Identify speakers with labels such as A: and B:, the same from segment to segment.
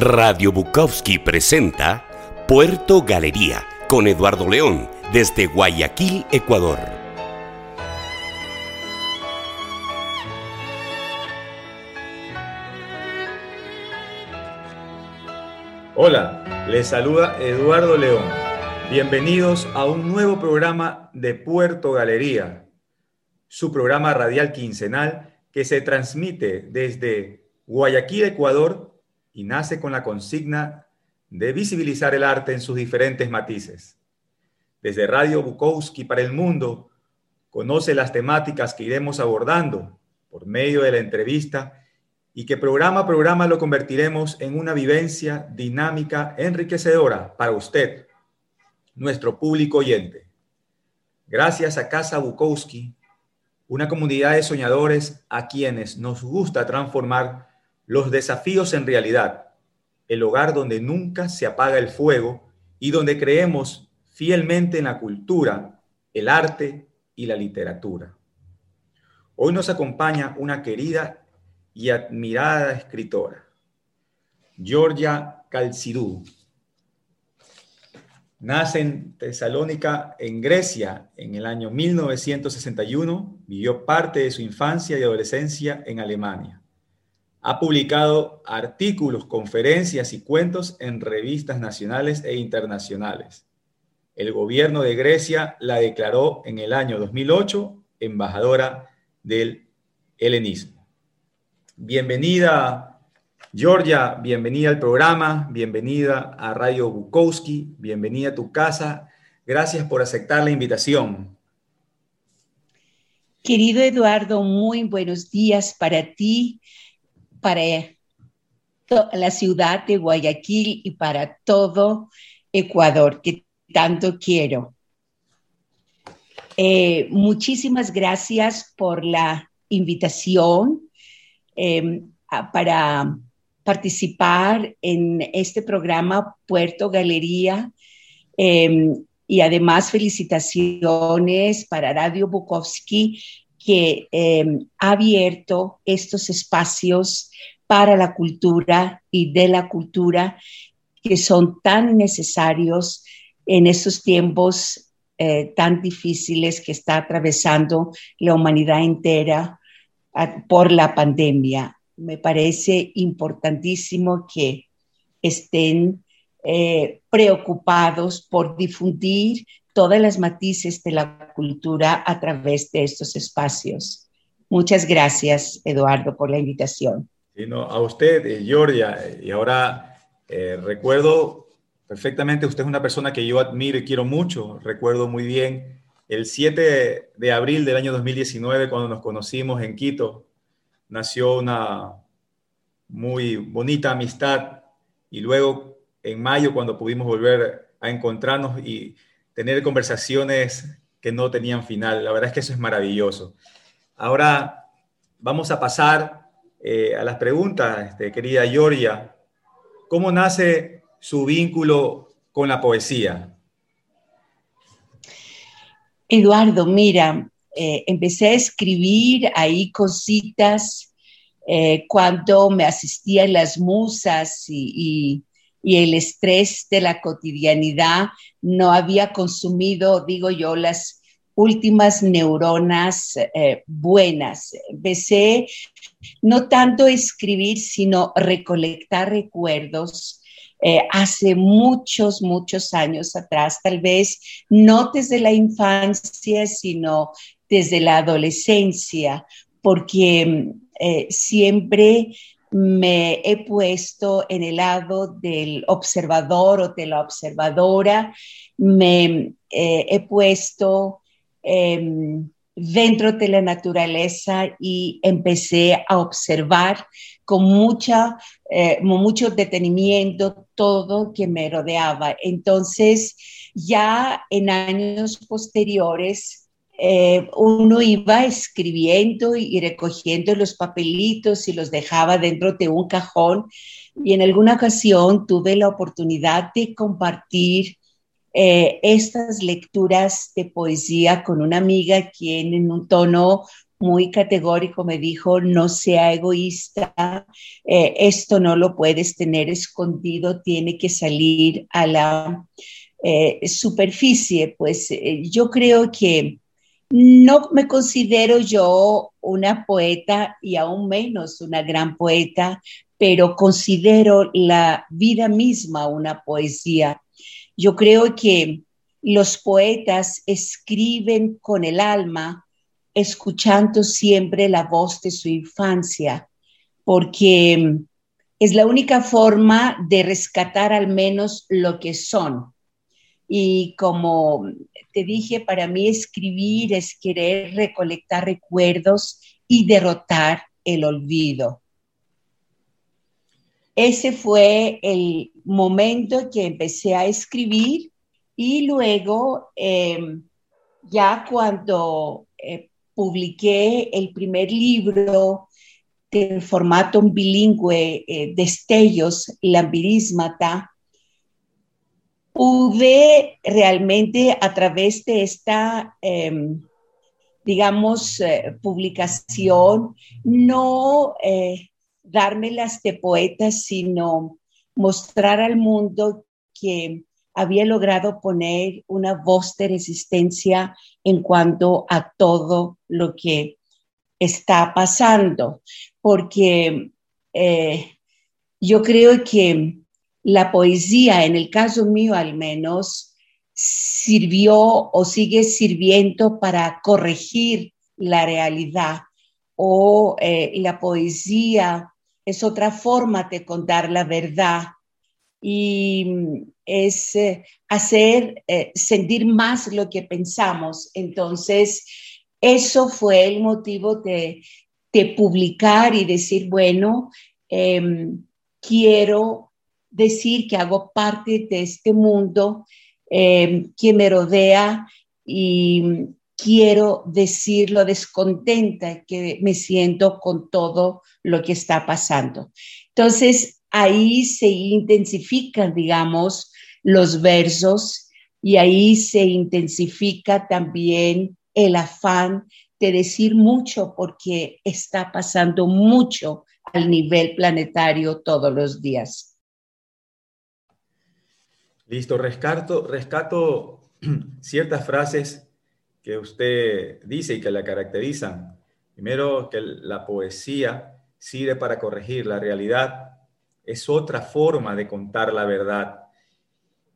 A: Radio Bukowski presenta Puerto Galería con Eduardo León desde Guayaquil, Ecuador.
B: Hola, les saluda Eduardo León. Bienvenidos a un nuevo programa de Puerto Galería, su programa radial quincenal que se transmite desde Guayaquil, Ecuador, y nace con la consigna de visibilizar el arte en sus diferentes matices. Desde Radio Bukowski para el mundo, conoce las temáticas que iremos abordando por medio de la entrevista y que programa a programa lo convertiremos en una vivencia dinámica, enriquecedora para usted, nuestro público oyente. Gracias a Casa Bukowski, una comunidad de soñadores a quienes nos gusta transformar los desafíos en realidad, el hogar donde nunca se apaga el fuego y donde creemos fielmente en la cultura, el arte y la literatura. Hoy nos acompaña una querida y admirada escritora, Georgia Calcidú. Nace en Tesalónica, en Grecia, en el año 1961. Vivió parte de su infancia y adolescencia en Alemania. Ha publicado artículos, conferencias y cuentos en revistas nacionales e internacionales. El gobierno de Grecia la declaró en el año 2008 embajadora del helenismo. Bienvenida, Georgia, bienvenida al programa, bienvenida a Radio Bukowski, bienvenida a tu casa. Gracias por aceptar la invitación.
C: Querido Eduardo, muy buenos días para ti para la ciudad de Guayaquil y para todo Ecuador, que tanto quiero. Eh, muchísimas gracias por la invitación em, para participar en este programa Puerto Galería. Em, y además felicitaciones para Radio Bukowski que em, ha abierto estos espacios para la cultura y de la cultura que son tan necesarios en estos tiempos eh, tan difíciles que está atravesando la humanidad entera por la pandemia. Me parece importantísimo que estén eh, preocupados por difundir todas las matices de la cultura a través de estos espacios. Muchas gracias, Eduardo, por la invitación.
B: a usted, eh, Georgia, y ahora eh, recuerdo perfectamente, usted es una persona que yo admiro y quiero mucho, recuerdo muy bien el 7 de abril del año 2019, cuando nos conocimos en Quito, nació una muy bonita amistad y luego en mayo, cuando pudimos volver a encontrarnos y tener conversaciones que no tenían final. La verdad es que eso es maravilloso. Ahora vamos a pasar eh, a las preguntas, este, querida Georgia. ¿Cómo nace su vínculo con la poesía?
C: Eduardo, mira, eh, empecé a escribir ahí cositas eh, cuando me asistían las musas y, y el estrés de la cotidianidad no había consumido, digo yo, las últimas neuronas eh, buenas. Empecé no tanto escribir, sino recolectar recuerdos. Eh, hace muchos, muchos años atrás, tal vez no desde la infancia, sino desde la adolescencia, porque eh, siempre me he puesto en el lado del observador o de la observadora, me eh, he puesto em, dentro de la naturaleza y empecé a observar con mucha, eh, mucho detenimiento todo que me rodeaba. Entonces, ya en años posteriores, eh, uno iba escribiendo y recogiendo los papelitos y los dejaba dentro de un cajón. Y en alguna ocasión tuve la oportunidad de compartir eh, estas lecturas de poesía con una amiga quien en un tono muy categórico me dijo, no sea egoísta, eh, esto no lo puedes tener escondido, tiene que salir a la superficie. Pues yo creo que no me considero yo una poeta y aún menos una gran poeta, pero considero la vida misma una poesía. Yo creo que los poetas escriben con el alma, escuchando siempre la voz de su infancia, porque es la única forma de rescatar al menos lo que son. Y como te dije, para mí escribir es querer recolectar recuerdos y derrotar el olvido. Ese fue el momento que empecé a escribir y luego, em, ya cuando eh, publiqué el primer libro del formato bilingüe, eh, Destellos, Lambirismata, pude realmente a través de esta, em, digamos, eh, publicación, no eh, dármelas de poetas, sino mostrar al mundo que había logrado poner una voz de resistencia en cuanto a todo lo que está pasando, porque eh, yo creo que la poesía, en el caso mío al menos, sirvió o sigue sirviendo para corregir la realidad o eh, la poesía es otra forma de contar la verdad y es eh, hacer eh, sentir más lo que pensamos. Entonces, eso fue el motivo de, publicar y decir, bueno, em, quiero decir que hago parte de este mundo em, que me rodea y quiero decir lo descontenta que me siento con todo lo que está pasando. Entonces, ahí se intensifican, digamos, los versos y ahí se intensifica también el afán de decir mucho porque está pasando mucho al nivel planetario todos los días.
B: Listo, rescato, ciertas frases que usted dice y que la caracterizan. Primero, que la poesía sirve para corregir la realidad es otra forma de contar la verdad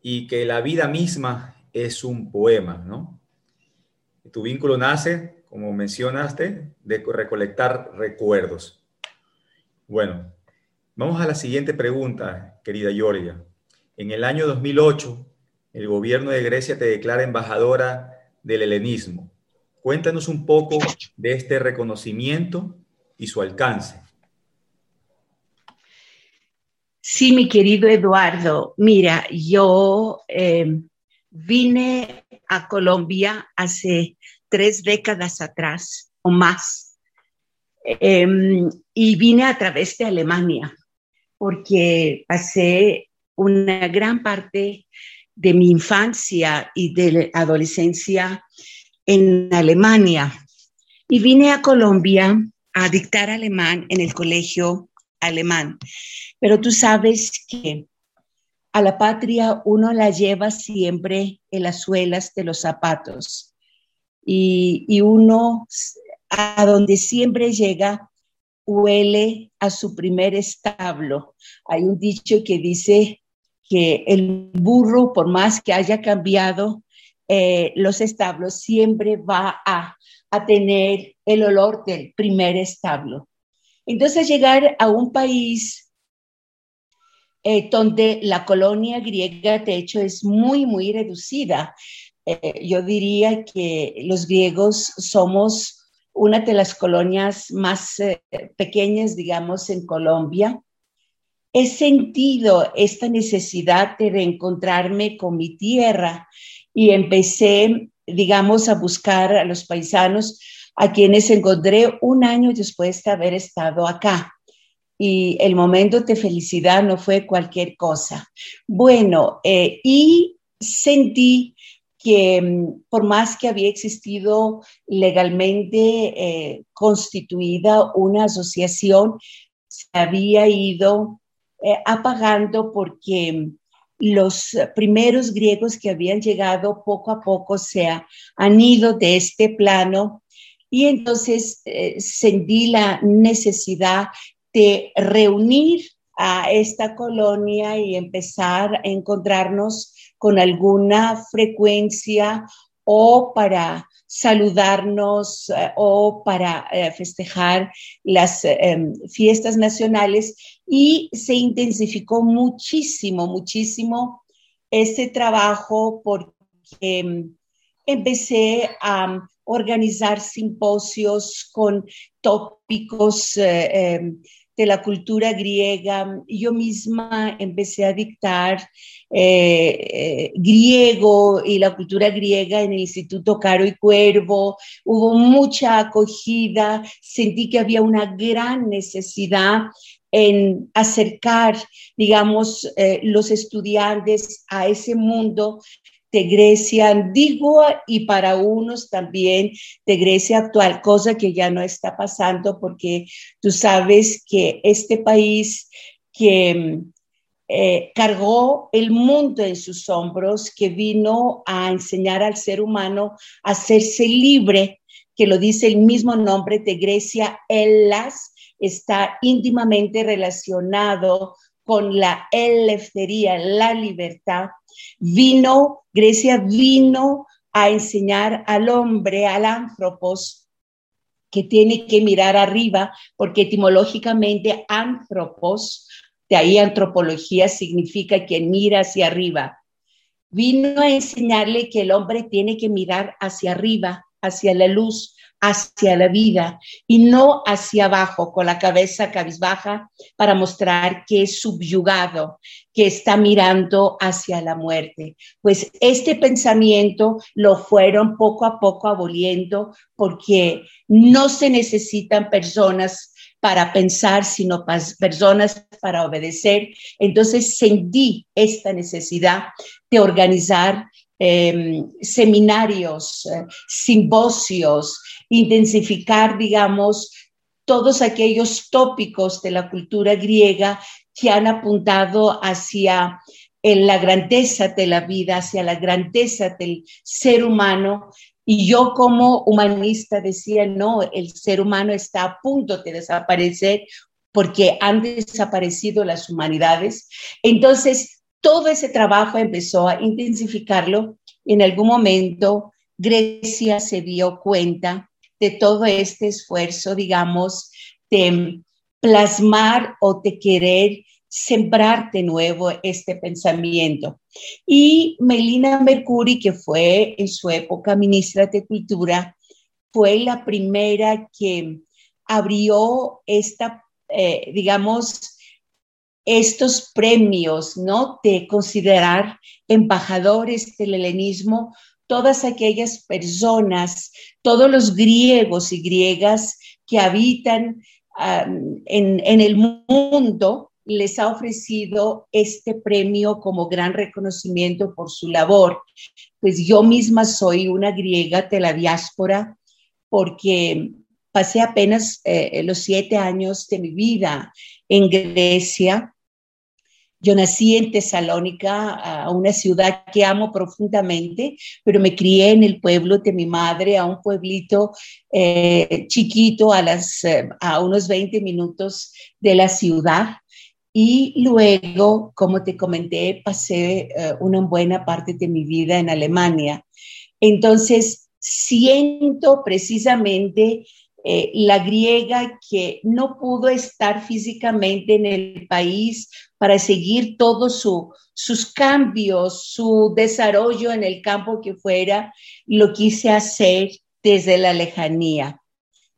B: y que la vida misma es un poema, ¿no? Tu vínculo nace, como mencionaste, de recolectar recuerdos. Bueno, vamos a la siguiente pregunta, querida Georgia. En el año 2008, el gobierno de Grecia te declara embajadora del helenismo. Cuéntanos un poco de este reconocimiento y su alcance.
C: Sí, mi querido Eduardo, mira, yo eh, vine a Colombia hace tres décadas atrás o más em, y vine a través de Alemania porque pasé una gran parte de mi infancia y de adolescencia en Alemania y vine a Colombia a dictar alemán en el colegio alemán. Pero tú sabes que a la patria uno la lleva siempre en las suelas de los zapatos y, uno a donde siempre llega huele a su primer establo. Hay un dicho que dice que el burro, por más que haya cambiado eh, los establos, siempre va a, a tener el olor del primer establo. Entonces llegar a un país eh, donde la colonia griega, de hecho, es muy, muy reducida. Eh, yo diría que los griegos somos una de las colonias más eh, pequeñas, digamos, en Colombia. He sentido esta necesidad de reencontrarme con mi tierra y empecé, digamos, a buscar a los paisanos a quienes encontré un año después de haber estado acá. Y el momento de felicidad no fue cualquier cosa. Bueno, eh, y sentí que mm, por más que había existido legalmente eh, constituida una asociación, se había ido eh, apagando porque los primeros griegos que habían llegado poco a poco se han ido de este plano y entonces eh, sentí la necesidad de reunir a esta colonia y empezar a encontrarnos con alguna frecuencia o para saludarnos eh, o para eh, festejar las em, fiestas nacionales. Y se intensificó muchísimo, muchísimo este trabajo porque em, empecé a organizar simposios con tópicos eh, em, de la cultura griega. Yo misma empecé a dictar eh, eh, griego y la cultura griega en el Instituto Caro y Cuervo. Hubo mucha acogida, sentí que había una gran necesidad en acercar, digamos, eh, los estudiantes a ese mundo de Grecia antigua y para unos también de Grecia actual, cosa que ya no está pasando porque tú sabes que este país que eh, cargó el mundo en sus hombros, que vino a enseñar al ser humano a hacerse libre, que lo dice el mismo nombre de Grecia, Elas, está íntimamente relacionado con la eleftería, la libertad, vino, Grecia vino a enseñar al hombre, al anthropos, que tiene que mirar arriba, porque etimológicamente anthropos, de ahí antropología significa que mira hacia arriba. Vino a enseñarle que el hombre tiene que mirar hacia arriba, hacia la luz, hacia la vida y no hacia abajo con la cabeza cabizbaja para mostrar que es subyugado, que está mirando hacia la muerte. Pues este pensamiento lo fueron poco a poco aboliendo porque no se necesitan personas para pensar, sino personas para obedecer. Entonces sentí esta necesidad de organizar Em, seminarios, eh, simposios, intensificar, digamos, todos aquellos tópicos de la cultura griega que han apuntado hacia la grandeza de la vida, hacia la grandeza del ser humano. Y yo como humanista decía, no, el ser humano está a punto de desaparecer porque han desaparecido las humanidades. Entonces, todo ese trabajo empezó a intensificarlo. En algún momento Grecia se dio cuenta de todo este esfuerzo, digamos, de plasmar o de querer sembrar de nuevo este pensamiento. Y Melina Mercuri, que fue en su época ministra de Cultura, fue la primera que abrió esta, eh, digamos, estos premios, ¿no? De considerar embajadores del helenismo todas aquellas personas, todos los griegos y griegas que habitan en, el mundo, les ha ofrecido este premio como gran reconocimiento por su labor. Pues yo misma soy una griega de la diáspora porque pasé apenas eh, los siete años de mi vida en Grecia. Yo nací en Tesalónica, una ciudad que amo profundamente, pero me crié en el pueblo de mi madre, a un pueblito eh, chiquito, a, eh, unos 20 minutos de la ciudad. Y luego, como te comenté, pasé una buena parte de mi vida en Alemania. Entonces, siento precisamente eh, la griega que no pudo estar físicamente en el país para seguir todos sus cambios, su desarrollo en el campo que fuera, lo quise hacer desde la lejanía.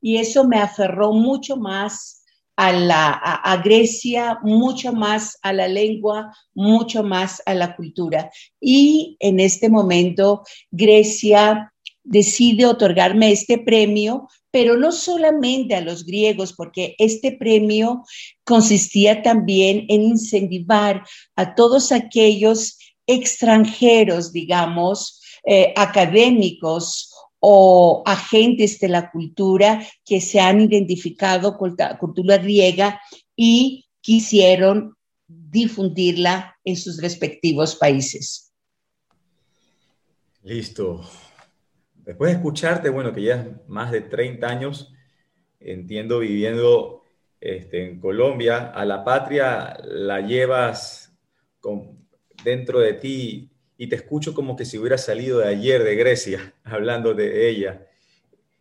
C: Y eso me aferró mucho más a, la, a Grecia, mucho más a la lengua, mucho más a la cultura. Y en este momento Grecia decide otorgarme este premio pero no solamente a los griegos, porque este premio consistía también en incentivar a todos aquellos extranjeros, digamos, eh, académicos o agentes de la cultura que se han identificado con la cultura griega y quisieron difundirla en sus respectivos países.
B: Listo. Después de escucharte, bueno, que ya más de 30 años, entiendo, viviendo este, en Colombia, a la patria la llevas dentro de ti y te escucho como que si hubiera salido de ayer de Grecia, hablando de ella.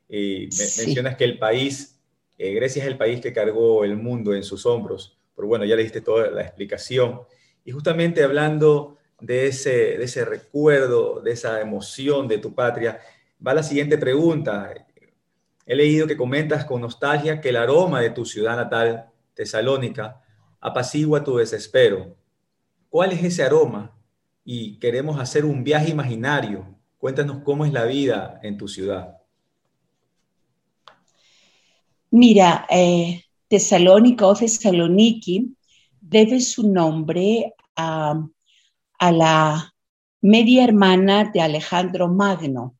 B: Y mencionas que el país, eh, Grecia es el país que cargó el mundo en sus hombros, pero bueno, ya le diste toda la explicación. Y justamente hablando de ese, de ese recuerdo, de esa emoción de tu patria, va la siguiente pregunta. He leído que comentas con nostalgia que el aroma de tu ciudad natal, Tesalónica, apacigua tu desespero. ¿Cuál es ese aroma? Y queremos hacer un viaje imaginario. Cuéntanos cómo es la vida en tu ciudad.
C: Mira, eh, Tesalónica o Tesaloniki debe su nombre a, a la media hermana de Alejandro Magno.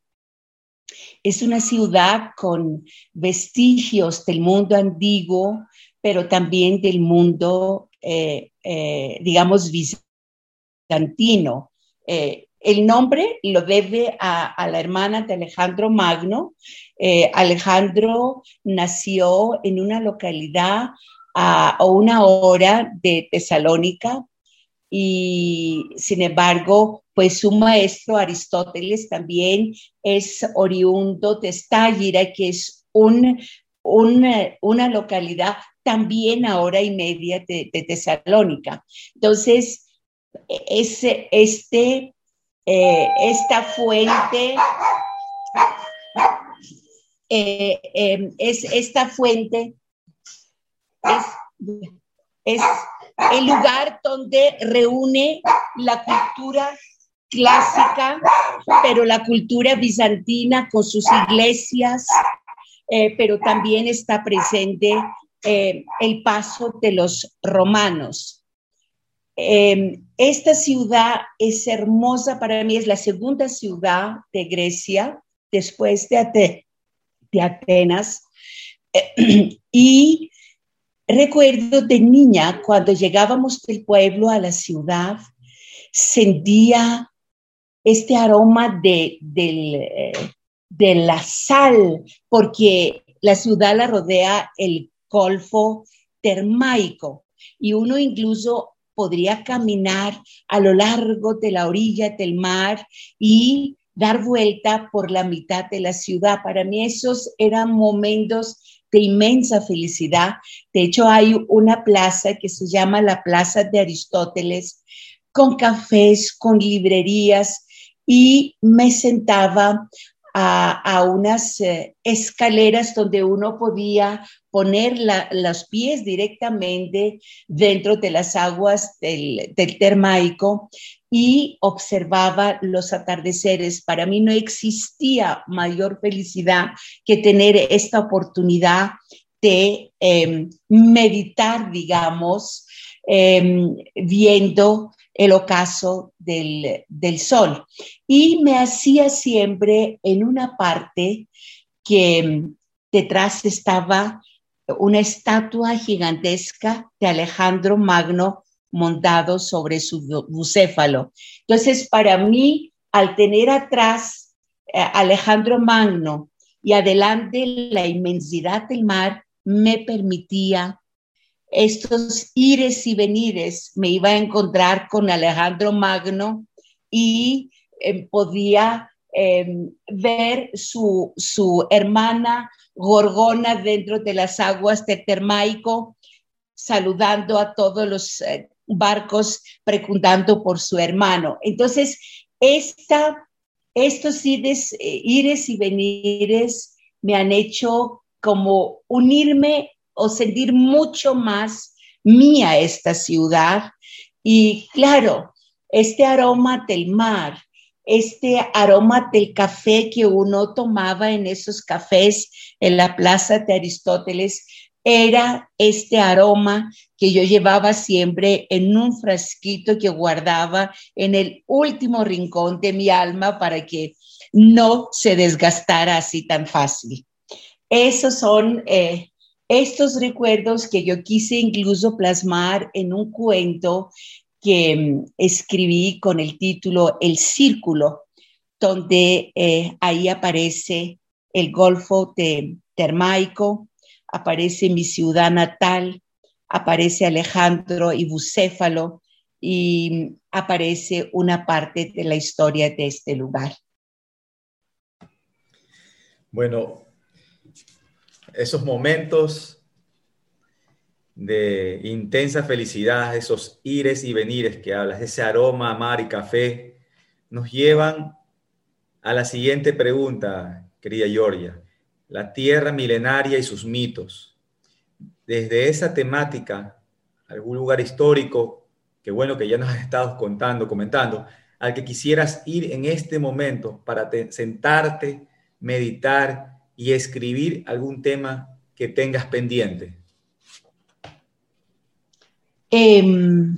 C: Es una ciudad con vestigios del mundo antiguo, pero también del mundo, eh, eh, digamos, bizantino. Eh, el nombre lo debe a, la hermana de Alejandro Magno. Alejandro nació en una localidad a, a, una hora de Tesalónica y sin embargo pues su maestro Aristóteles también es oriundo de Estágira, que es un, una localidad también a hora y media de, Tesalónica. Entonces, ese, este, eh, esta fuente eh, em, es esta fuente es el lugar donde reúne la cultura clásica, pero la cultura bizantina con sus iglesias, eh, pero también está presente eh, el paso de los romanos. Em, esta ciudad es hermosa para mí, es la segunda ciudad de Grecia después de, de Atenas. y recuerdo de niña, cuando llegábamos del pueblo a la ciudad, sentía este aroma de, eh, de la sal, porque la ciudad la rodea el golfo termaico y uno incluso podría caminar a lo largo de la orilla del mar y dar vuelta por la mitad de la ciudad. Para mí esos eran momentos de inmensa felicidad. De hecho, hay una plaza que se llama la Plaza de Aristóteles, con cafés, con librerías, y me sentaba a, unas eh, escaleras donde uno podía poner los pies directamente dentro de las aguas del, del termaico y observaba los atardeceres. Para mí no existía mayor felicidad que tener esta oportunidad de em, meditar, digamos, em, viendo el ocaso del, sol. Y me hacía siempre en una parte que mm, detrás estaba una estatua gigantesca de Alejandro Magno montado sobre su bucéfalo. Entonces, para mí, al tener atrás eh, Alejandro Magno y adelante la inmensidad del mar, me permitía estos ires y venires, me iba a encontrar con Alejandro Magno y eh, podía em, ver su, su, hermana Gorgona dentro de las aguas de Termaico, saludando a todos los eh, barcos, preguntando por su hermano. Entonces, esta, estos ires, eh, ires y venires me han hecho como unirme o sentir mucho más mía esta ciudad. Y claro, este aroma del mar, este aroma del café que uno tomaba en esos cafés en la plaza de Aristóteles, era este aroma que yo llevaba siempre en un frasquito que guardaba en el último rincón de mi alma para que no se desgastara así tan fácil. Esos son eh, estos recuerdos que yo quise incluso plasmar en un cuento que mm, escribí con el título El Círculo, donde eh, ahí aparece el Golfo de Termaico, aparece mi ciudad natal, aparece Alejandro y Bucéfalo y aparece una parte de la historia de este lugar.
B: Bueno, esos momentos de intensa felicidad, esos ires y venires que hablas, ese aroma a mar y café, nos llevan a la siguiente pregunta, querida Georgia la tierra milenaria y sus mitos. Desde esa temática, algún lugar histórico, que bueno que ya nos has estado contando, comentando, al que quisieras ir en este momento para sentarte, meditar y escribir algún tema que tengas pendiente.
C: Em,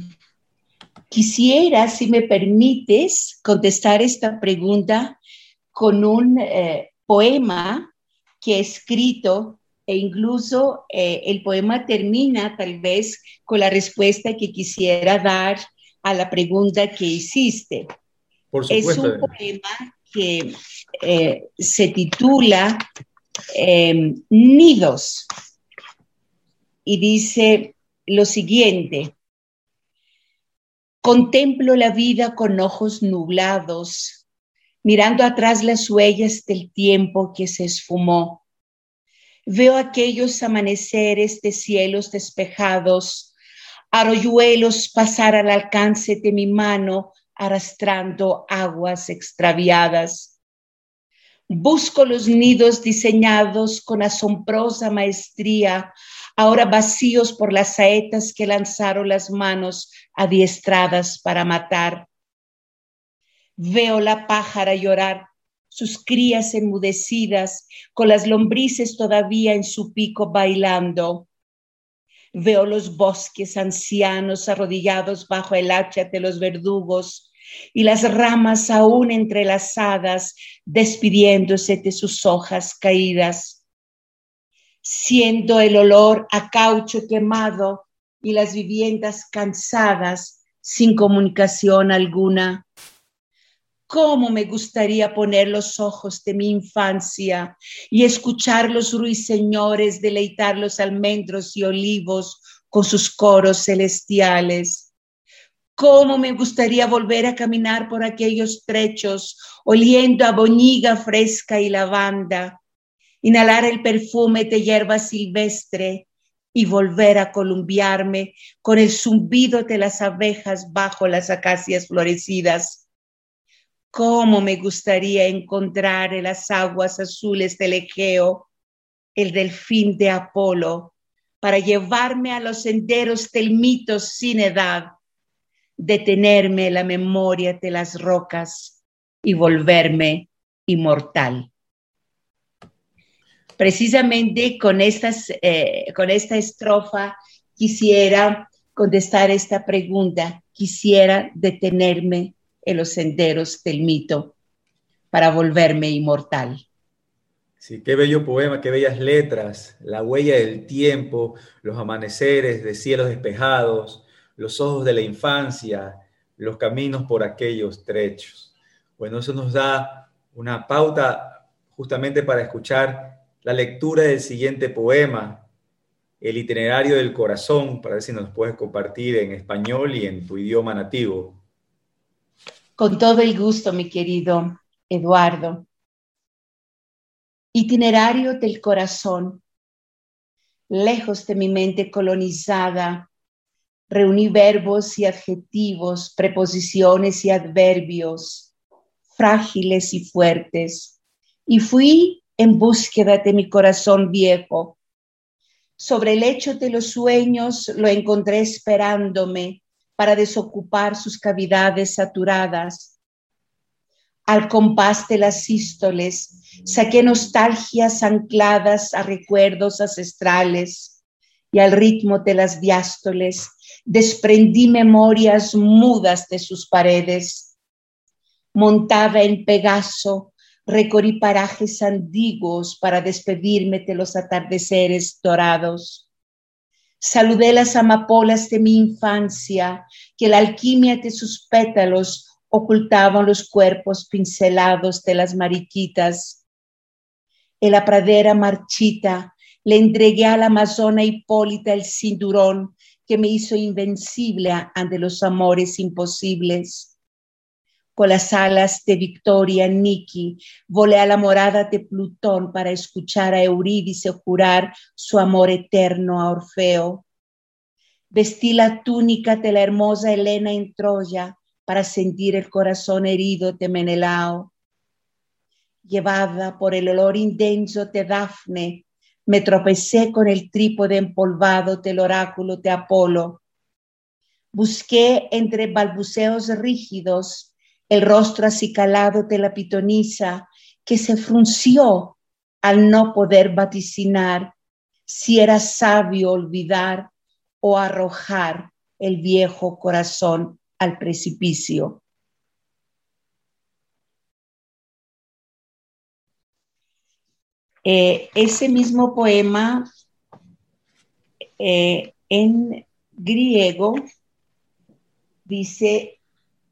C: quisiera, si me permites, contestar esta pregunta con un eh, poema que he escrito e incluso eh, el poema termina tal vez con la respuesta que quisiera dar a la pregunta que hiciste. Es un poema que eh, se titula em, Nidos y dice lo siguiente. Contemplo la vida con ojos nublados mirando atrás las huellas del tiempo que se esfumó. Veo aquellos amaneceres de cielos despejados, arroyuelos pasar al alcance de mi mano, arrastrando aguas extraviadas. Busco los nidos diseñados con asombrosa maestría, ahora vacíos por las saetas que lanzaron las manos adiestradas para matar. Veo la pájara llorar, sus crías enmudecidas, con las lombrices todavía en su pico bailando. Veo los bosques ancianos arrodillados bajo el hacha de los verdugos y las ramas aún entrelazadas despidiéndose de sus hojas caídas. Siendo el olor a caucho quemado y las viviendas cansadas sin comunicación alguna cómo me gustaría poner los ojos de mi infancia y escuchar los ruiseñores deleitar los almendros y olivos con sus coros celestiales. Cómo me gustaría volver a caminar por aquellos trechos oliendo a boñiga fresca y lavanda, inhalar el perfume de hierba silvestre y volver a columbiarme con el zumbido de las abejas bajo las acacias florecidas. Cómo me gustaría encontrar en las aguas azules del Egeo el delfín de Apolo para llevarme a los senderos del mito sin edad, detenerme en la memoria de las rocas y volverme inmortal. Precisamente con, estas, eh, con esta estrofa quisiera contestar esta pregunta, quisiera detenerme en los senderos del mito para volverme inmortal.
B: Sí, qué bello poema, qué bellas letras, la huella del tiempo, los amaneceres de cielos despejados, los ojos de la infancia, los caminos por aquellos trechos. Bueno, eso nos da una pauta justamente para escuchar la lectura del siguiente poema, el itinerario del corazón, para ver si nos puedes compartir en español y en tu idioma nativo.
C: Con todo el gusto, mi querido Eduardo. Itinerario del corazón. Lejos de mi mente colonizada, reuní verbos y adjetivos, preposiciones y adverbios, frágiles y fuertes, y fui en búsqueda de mi corazón viejo. Sobre el lecho de los sueños lo encontré esperándome para desocupar sus cavidades saturadas. Al compás de las sístoles, saqué nostalgias ancladas a recuerdos ancestrales, y al ritmo de las diástoles desprendí memorias mudas de sus paredes. Montada en Pegaso, recorrí parajes antiguos para despedirme de los atardeceres dorados. Saludé las amapolas de mi infancia, que la alquimia de sus pétalos ocultaban los cuerpos pincelados de las mariquitas. En la pradera marchita le entregué a la amazona Hipólita el cinturón que me hizo invencible ante los amores imposibles. Con las alas de Victoria Niki, volé a la morada de Plutón para escuchar a Eurídice jurar su amor eterno a Orfeo. Vestí la túnica de la hermosa Helena en Troya para sentir el corazón herido de Menelao. Llevada por el olor intenso de Dafne, me tropecé con el trípode empolvado del oráculo de Apolo. Busqué entre balbuceos rígidos el rostro acicalado de la pitonisa que se frunció al no poder vaticinar si era sabio olvidar o arrojar el viejo corazón al precipicio. Eh, ese mismo poema eh, en griego dice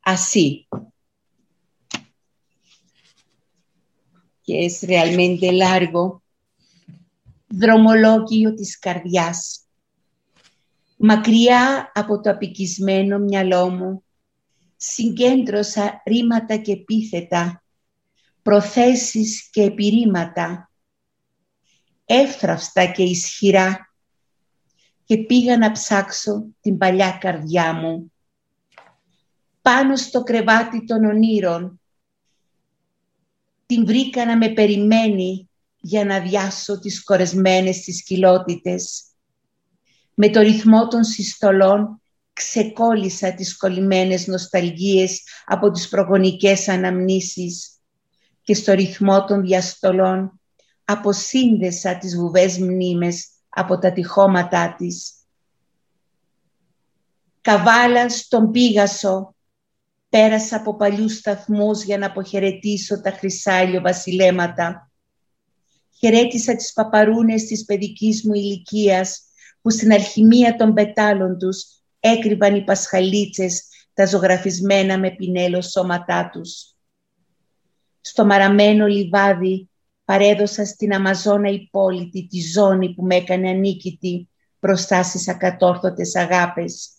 C: así, que es realmente largo, δρομολόγιο της καρδιάς. Μακριά από το απικισμένο μυαλό μου, συγκέντρωσα ρήματα και επίθετα, προθέσεις και επιρρήματα, εύθραυστα και ισχυρά και πήγα να ψάξω την παλιά καρδιά μου. Πάνω στο κρεβάτι των ονείρων την βρήκα να με περιμένει για να διάσω τις κορεσμένες της κοιλότητες. Με το ρυθμό των συστολών ξεκόλλησα τις κολλημένες νοσταλγίες από τις προγονικές αναμνήσεις και στο ρυθμό των διαστολών αποσύνδεσα τις βουβές μνήμες από τα τυχώματά της. Καβάλα στον Πίγασο, πέρασα από παλιούς σταθμούς για να αποχαιρετήσω τα χρυσάλιο βασιλέματα. Χαιρέτησα τις παπαρούνες της παιδικής μου ηλικίας, που στην αλχημία των πετάλων τους έκρυβαν οι πασχαλίτσες τα ζωγραφισμένα με πινέλο σώματά τους. Στο μαραμένο λιβάδι παρέδωσα στην Αμαζόνα υπόλοιτη τη ζώνη που με έκανε ανίκητη μπροστά στις ακατόρθωτες αγάπες.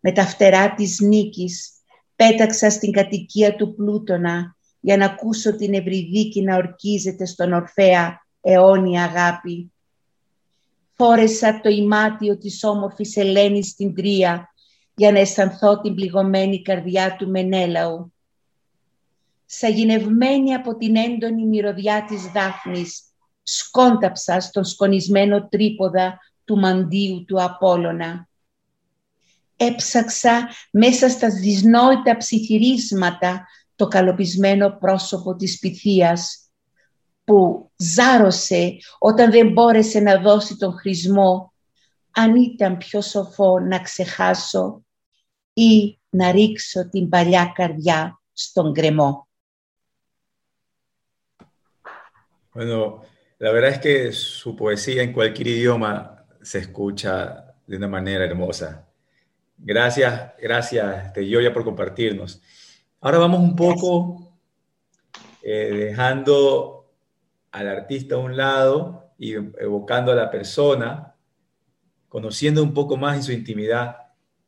C: Με τα φτερά της νίκης πέταξα στην κατοικία του Πλούτονα για να ακούσω την Ευρυδίκη να ορκίζεται στον Ορφέα αιώνια αγάπη. Φόρεσα το ημάτιο της όμορφης Ελένης στην Τρία για να αισθανθώ την πληγωμένη καρδιά του Μενέλαου σαγηνευμένη από την έντονη μυρωδιά της Δάφνης, σκόνταψα στον σκονισμένο τρίποδα του μαντίου του Απόλλωνα. Έψαξα μέσα στα δυσνόητα ψιθυρίσματα το καλοπισμένο πρόσωπο της Πυθίας, που ζάρωσε όταν δεν μπόρεσε να δώσει τον χρησμό, αν ήταν πιο σοφό να ξεχάσω ή να ρίξω την παλιά καρδιά στον κρεμό.
B: Bueno, la verdad es que su poesía en cualquier idioma se escucha de una manera hermosa. Gracias, gracias, Teyoya, por compartirnos. Ahora vamos un poco eh, dejando al artista a un lado y evocando a la persona, conociendo un poco más en su intimidad.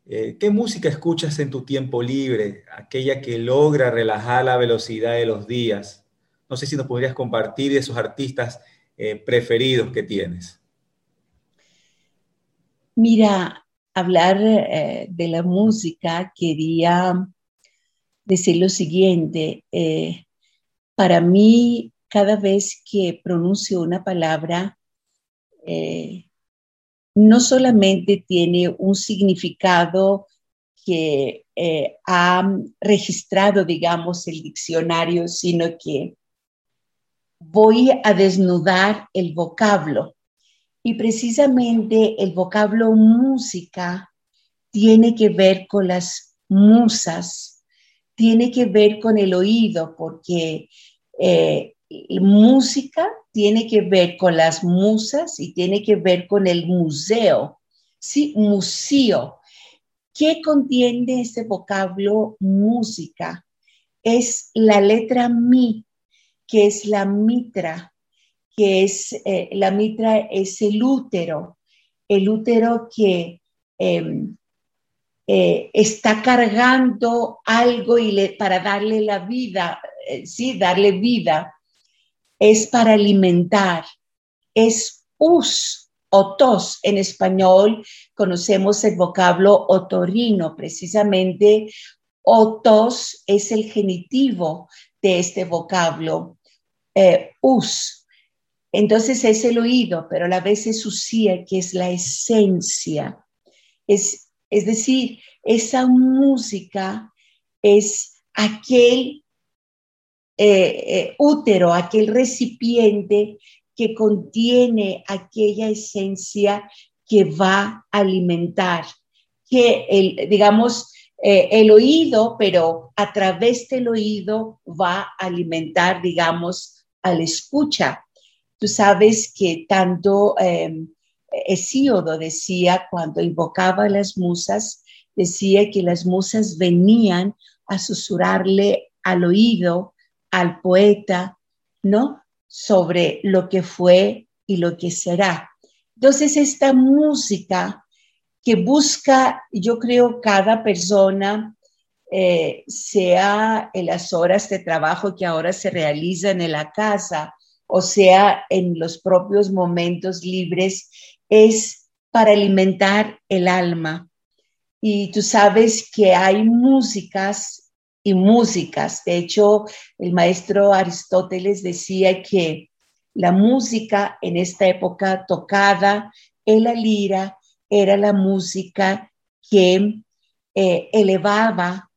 B: Eh, ¿Qué música escuchas en tu tiempo libre? Aquella que logra relajar la velocidad de los días no sé si nos podrías compartir esos artistas eh, preferidos que tienes.
C: Mira, hablar eh, de la música, quería decir lo siguiente. Eh, para mí, cada vez que pronuncio una palabra, no solamente tiene un significado que ha registrado, digamos, el diccionario, sino que voy a desnudar el vocablo Y precisamente el vocablo música tiene que ver con las musas, tiene que ver con el oído, porque eh, música tiene que ver con las musas y tiene que ver con el museo, sí, museo. ¿Qué contiene este vocablo música? Es la letra mi, que es la mitra, que es, eh, la mitra es el útero, el útero que em, eh, está cargando algo y para darle la vida, eh, sí, darle vida, es para alimentar, es us o tos. En español conocemos el vocablo otorino, precisamente otos es el genitivo de este vocablo, eh, us. Entonces es el oído, pero a la vez es usía, que es la esencia. Es es decir, esa música es aquel eh, eh, útero, aquel recipiente que contiene aquella esencia que va a alimentar, que el, digamos, eh, el oído, pero a través del oído va a alimentar, digamos, al escucha. Tú sabes que tanto em, Hesíodo decía cuando invocaba a las musas, decía que las musas venían a susurrarle al oído al poeta, ¿no? Sobre lo que fue y lo que será. Entonces, esta música que busca, yo creo, cada persona, eh, sea en las horas de trabajo que ahora se realizan en la casa, o sea, en los propios momentos libres, es para alimentar el alma. Y tú sabes que hay músicas y músicas. De hecho, el maestro Aristóteles decía que la música en esta época tocada en la lira era la música que eh, elevaba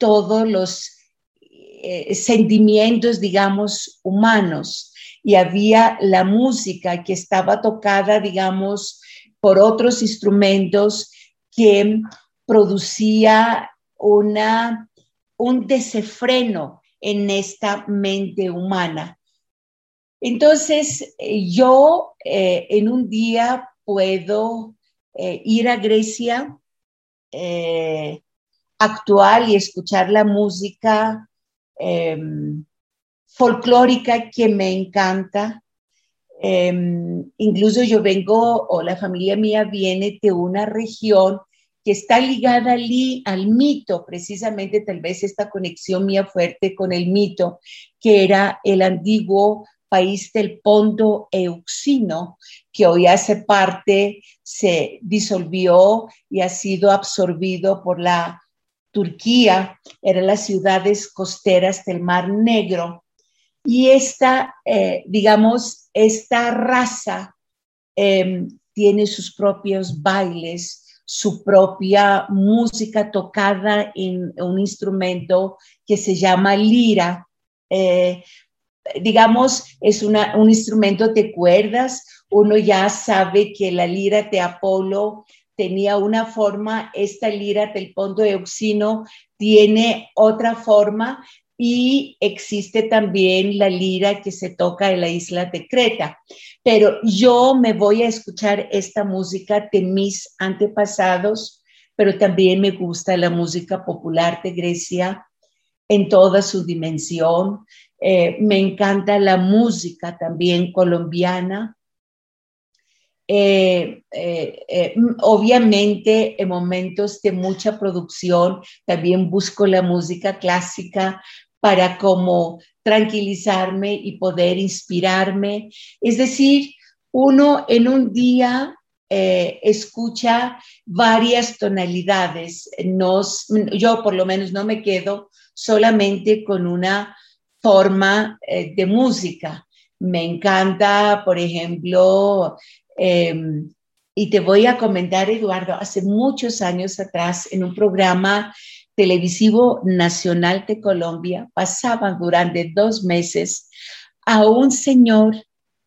C: todos los eh, sentimientos, digamos, humanos y había la música que estaba tocada, digamos, por otros instrumentos que producía una, un desenfreno en esta mente humana. Entonces, eh, yo eh, en un día puedo ir a Grecia actual y escuchar la música em, folclórica que me encanta. Em, incluso yo vengo, o la familia mía viene de una región que está ligada al, al mito, precisamente tal vez esta conexión mía fuerte con el mito, que era el antiguo país del Pondo Euxino, que hoy hace parte, se disolvió y ha sido absorbido por la Turquía, eran las ciudades costeras del Mar Negro. Y esta, eh, digamos, esta raza em, tiene sus propios bailes, su propia música tocada en un instrumento que se llama lira. Eh, digamos, es un instrumento de cuerdas. Uno ya sabe que la lira de Apolo tenía una forma, esta lira del Pondo de Euxino tiene otra forma, y existe también la lira que se toca en la isla de Creta. Pero yo me voy a escuchar esta música de mis antepasados, pero también me gusta la música popular de Grecia en toda su dimensión. Eh, me encanta la música también colombiana. Eh, eh, obviamente en momentos de mucha producción también busco la música clásica para como tranquilizarme y poder inspirarme. Es decir, uno en un día eh, escucha varias tonalidades. yo por lo menos no me quedo solamente con una forma eh, de música. Me encanta, por ejemplo, em, y te voy a comentar, Eduardo, hace muchos años atrás en un programa televisivo nacional de Colombia pasaban durante dos meses a un señor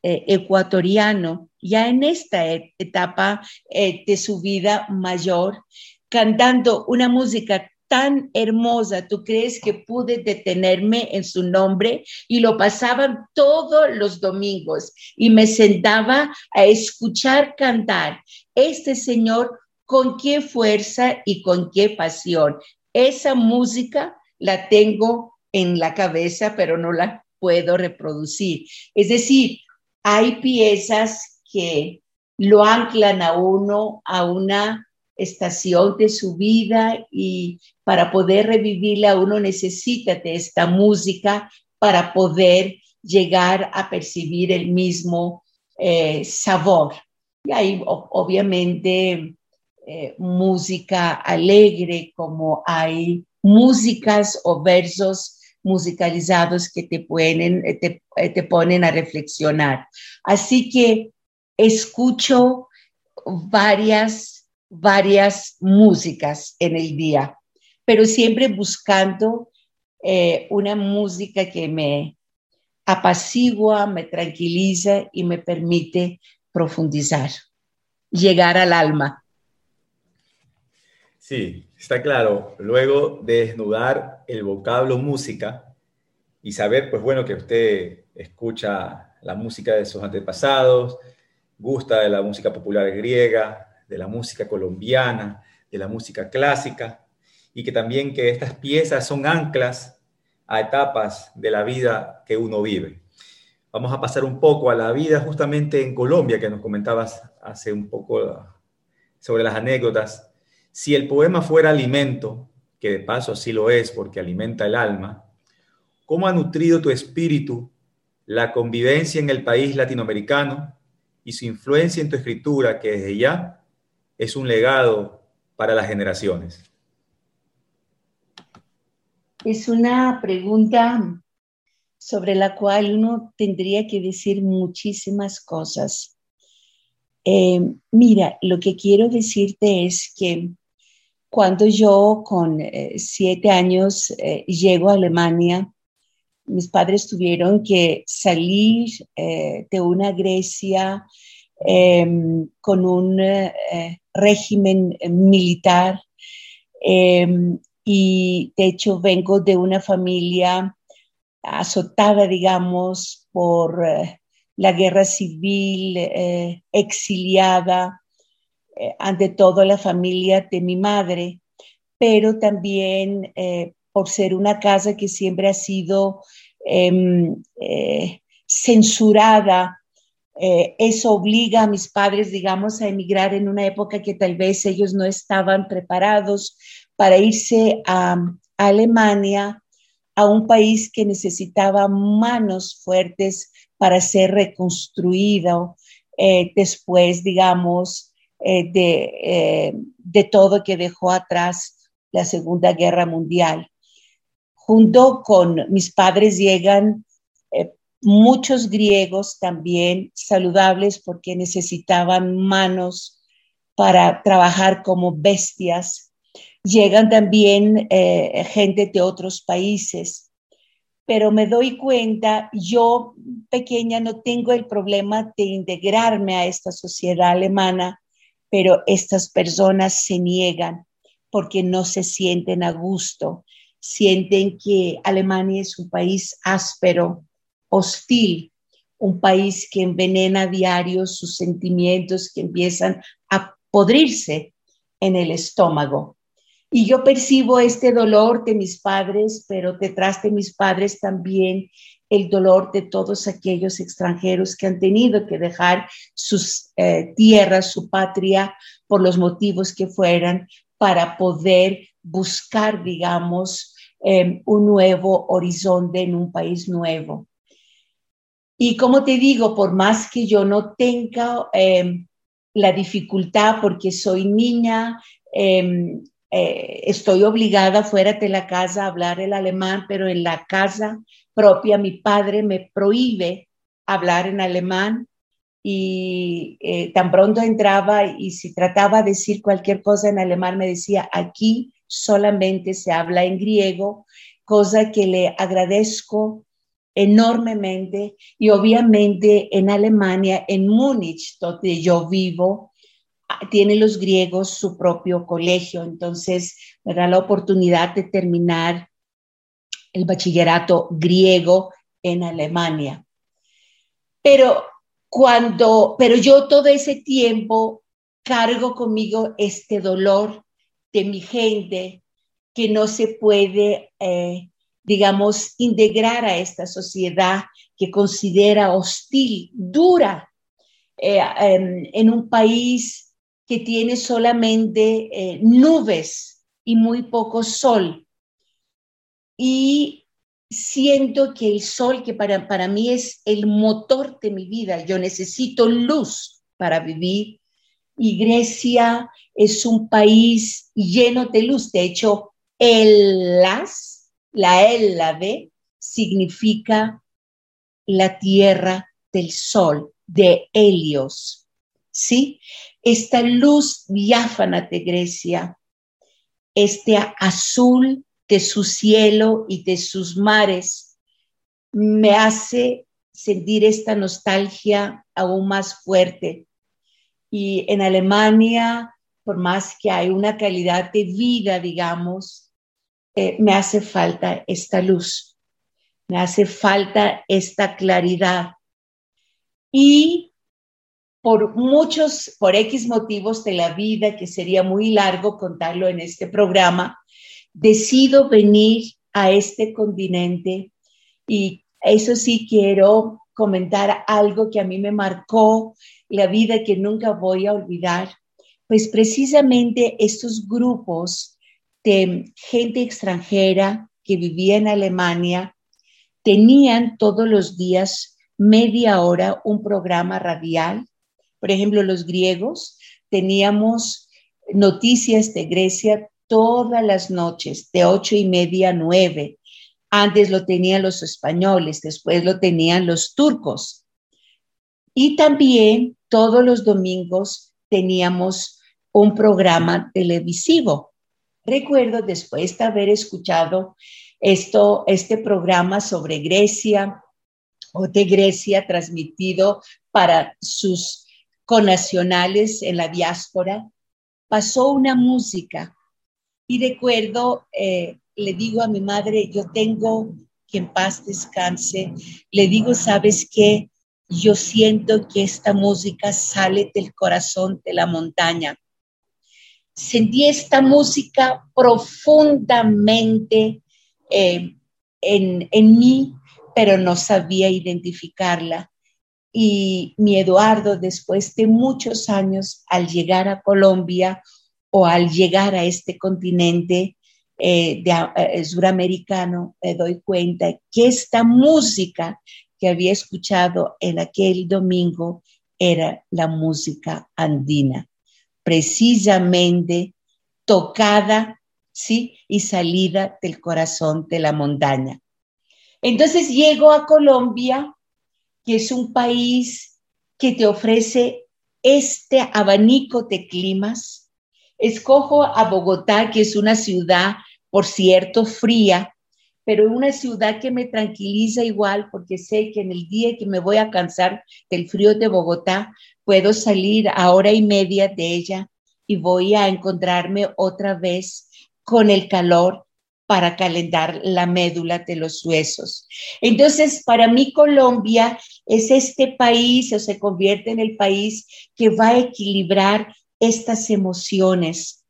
C: eh, ecuatoriano ya en esta etapa eh, de su vida mayor, cantando una música tan hermosa, ¿tú crees que pude detenerme en su nombre? Y lo pasaban todos los domingos y me sentaba a escuchar cantar. Este señor, con qué fuerza y con qué pasión. Esa música la tengo en la cabeza, pero no la puedo reproducir. Es decir, hay piezas que lo anclan a uno a una estación de su vida y para poder revivirla uno necesita de esta música para poder llegar a percibir el mismo eh, sabor. Y hay obviamente eh, música alegre como hay músicas o versos musicalizados que te, pueden, te, te ponen a reflexionar. Así que escucho varias varias músicas en el día, pero siempre buscando eh, una música que me apacigua, me tranquiliza y me permite profundizar, llegar al alma.
B: Sí, está claro. Luego de desnudar el vocablo música y saber, pues bueno, que usted escucha la música de sus antepasados, gusta de la música popular griega, de la música colombiana, de la música clásica, y que también que estas piezas son anclas a etapas de la vida que uno vive. Vamos a pasar un poco a la vida justamente en Colombia, que nos comentabas hace un poco sobre las anécdotas. Si el poema fuera alimento, que de paso así lo es porque alimenta el alma, ¿cómo ha nutrido tu espíritu la convivencia en el país latinoamericano y su influencia en tu escritura que desde ya es un legado para las generaciones?
C: Es una pregunta sobre la cual uno tendría que decir muchísimas cosas. Eh, mira, lo que quiero decirte es que cuando yo con eh, siete años eh, llego a Alemania, mis padres tuvieron que salir de una Grecia Em, con un eh, régimen militar em, y de hecho vengo de una familia azotada, digamos, por eh, la guerra civil, eh, exiliada, ante todo la familia de mi madre, pero también por ser una casa que siempre ha sido em, censurada eh, eso obliga a mis padres, digamos, a emigrar en una época que tal vez ellos no estaban preparados para irse a, Alemania, a un país que necesitaba manos fuertes para ser reconstruido eh, después, digamos, eh, de, de todo que dejó atrás la Segunda Guerra Mundial. Junto con mis padres llegan muchos griegos también saludables porque necesitaban manos para trabajar como bestias. Llegan también eh, gente de otros países, pero me doy cuenta, yo pequeña no tengo el problema de integrarme a esta sociedad alemana, pero estas personas se niegan porque no se sienten a gusto, sienten que Alemania es un país áspero, hostil, un país que envenena a diario sus sentimientos que empiezan a podrirse en el estómago. Y yo percibo este dolor de mis padres, pero detrás de mis padres también el dolor de todos aquellos extranjeros que han tenido que dejar sus eh, tierras, su patria, por los motivos que fueran, para poder buscar, digamos, eh, un nuevo horizonte en un país nuevo. Y como te digo, por más que yo no tenga em, la dificultad porque soy niña, em, eh, estoy obligada fuera de la casa a hablar el alemán, pero en la casa propia mi padre me prohíbe hablar en alemán. Y eh, tan pronto entraba y si trataba de decir cualquier cosa en alemán me decía, aquí solamente se habla en griego, cosa que le agradezco enormemente y obviamente en Alemania, en Múnich, donde yo vivo, ah, tienen los griegos su propio colegio, entonces me da la oportunidad de terminar el bachillerato griego en Alemania. Pero cuando, pero yo todo ese tiempo cargo conmigo este dolor de mi gente que no se puede, eh, digamos, integrar a esta sociedad que considera hostil, dura, eh, em, en un país que tiene solamente eh, nubes y muy poco sol. Y siento que el sol, que para, para mí es el motor de mi vida, yo necesito luz para vivir. Y Grecia es un país lleno de luz. De hecho, el las, la L, la B, significa la tierra del sol, de Helios. ¿Sí? Esta luz diáfana de Grecia, este azul de su cielo y de sus mares, me hace sentir esta nostalgia aún más fuerte. Y en Alemania, por más que hay una calidad de vida, digamos, eh, me hace falta esta luz, me hace falta esta claridad. Y por muchos, por X motivos de la vida, que sería muy largo contarlo en este programa, decido venir a este continente y eso sí quiero comentar algo que a mí me marcó la vida que nunca voy a olvidar, pues precisamente estos grupos de gente extranjera que vivía en Alemania tenían todos los días media hora un programa radial. Por ejemplo, los griegos teníamos noticias de Grecia todas las noches, de ocho y media a nueve. Antes lo tenían los españoles, después lo tenían los turcos. Y también todos los domingos teníamos un programa televisivo. Recuerdo después de haber escuchado esto, este programa sobre Grecia o de Grecia transmitido para sus conacionales en la diáspora, pasó una música. Y recuerdo, eh, le digo a mi madre, yo tengo que en paz descanse, le digo, ¿sabes qué? Yo siento que esta música sale del corazón de la montaña sentí esta música profundamente eh, en, en mí, pero no sabía identificarla. Y mi Eduardo, después de muchos años, al llegar a Colombia o al llegar a este continente eh, de, eh, suramericano, me doy cuenta que esta música que había escuchado en aquel domingo era la música andina precisamente tocada, ¿sí? Y salida del corazón de la montaña. Entonces llego a Colombia, que es un país que te ofrece este abanico de climas. Escojo a Bogotá, que es una ciudad, por cierto, fría, pero una ciudad que me tranquiliza igual porque sé que en el día que me voy a cansar del frío de Bogotá, puedo salir a hora y media de ella y voy a encontrarme otra vez con el calor para calentar la médula de los huesos. Entonces, para mí Colombia es este país o se convierte en el país que va a equilibrar estas emociones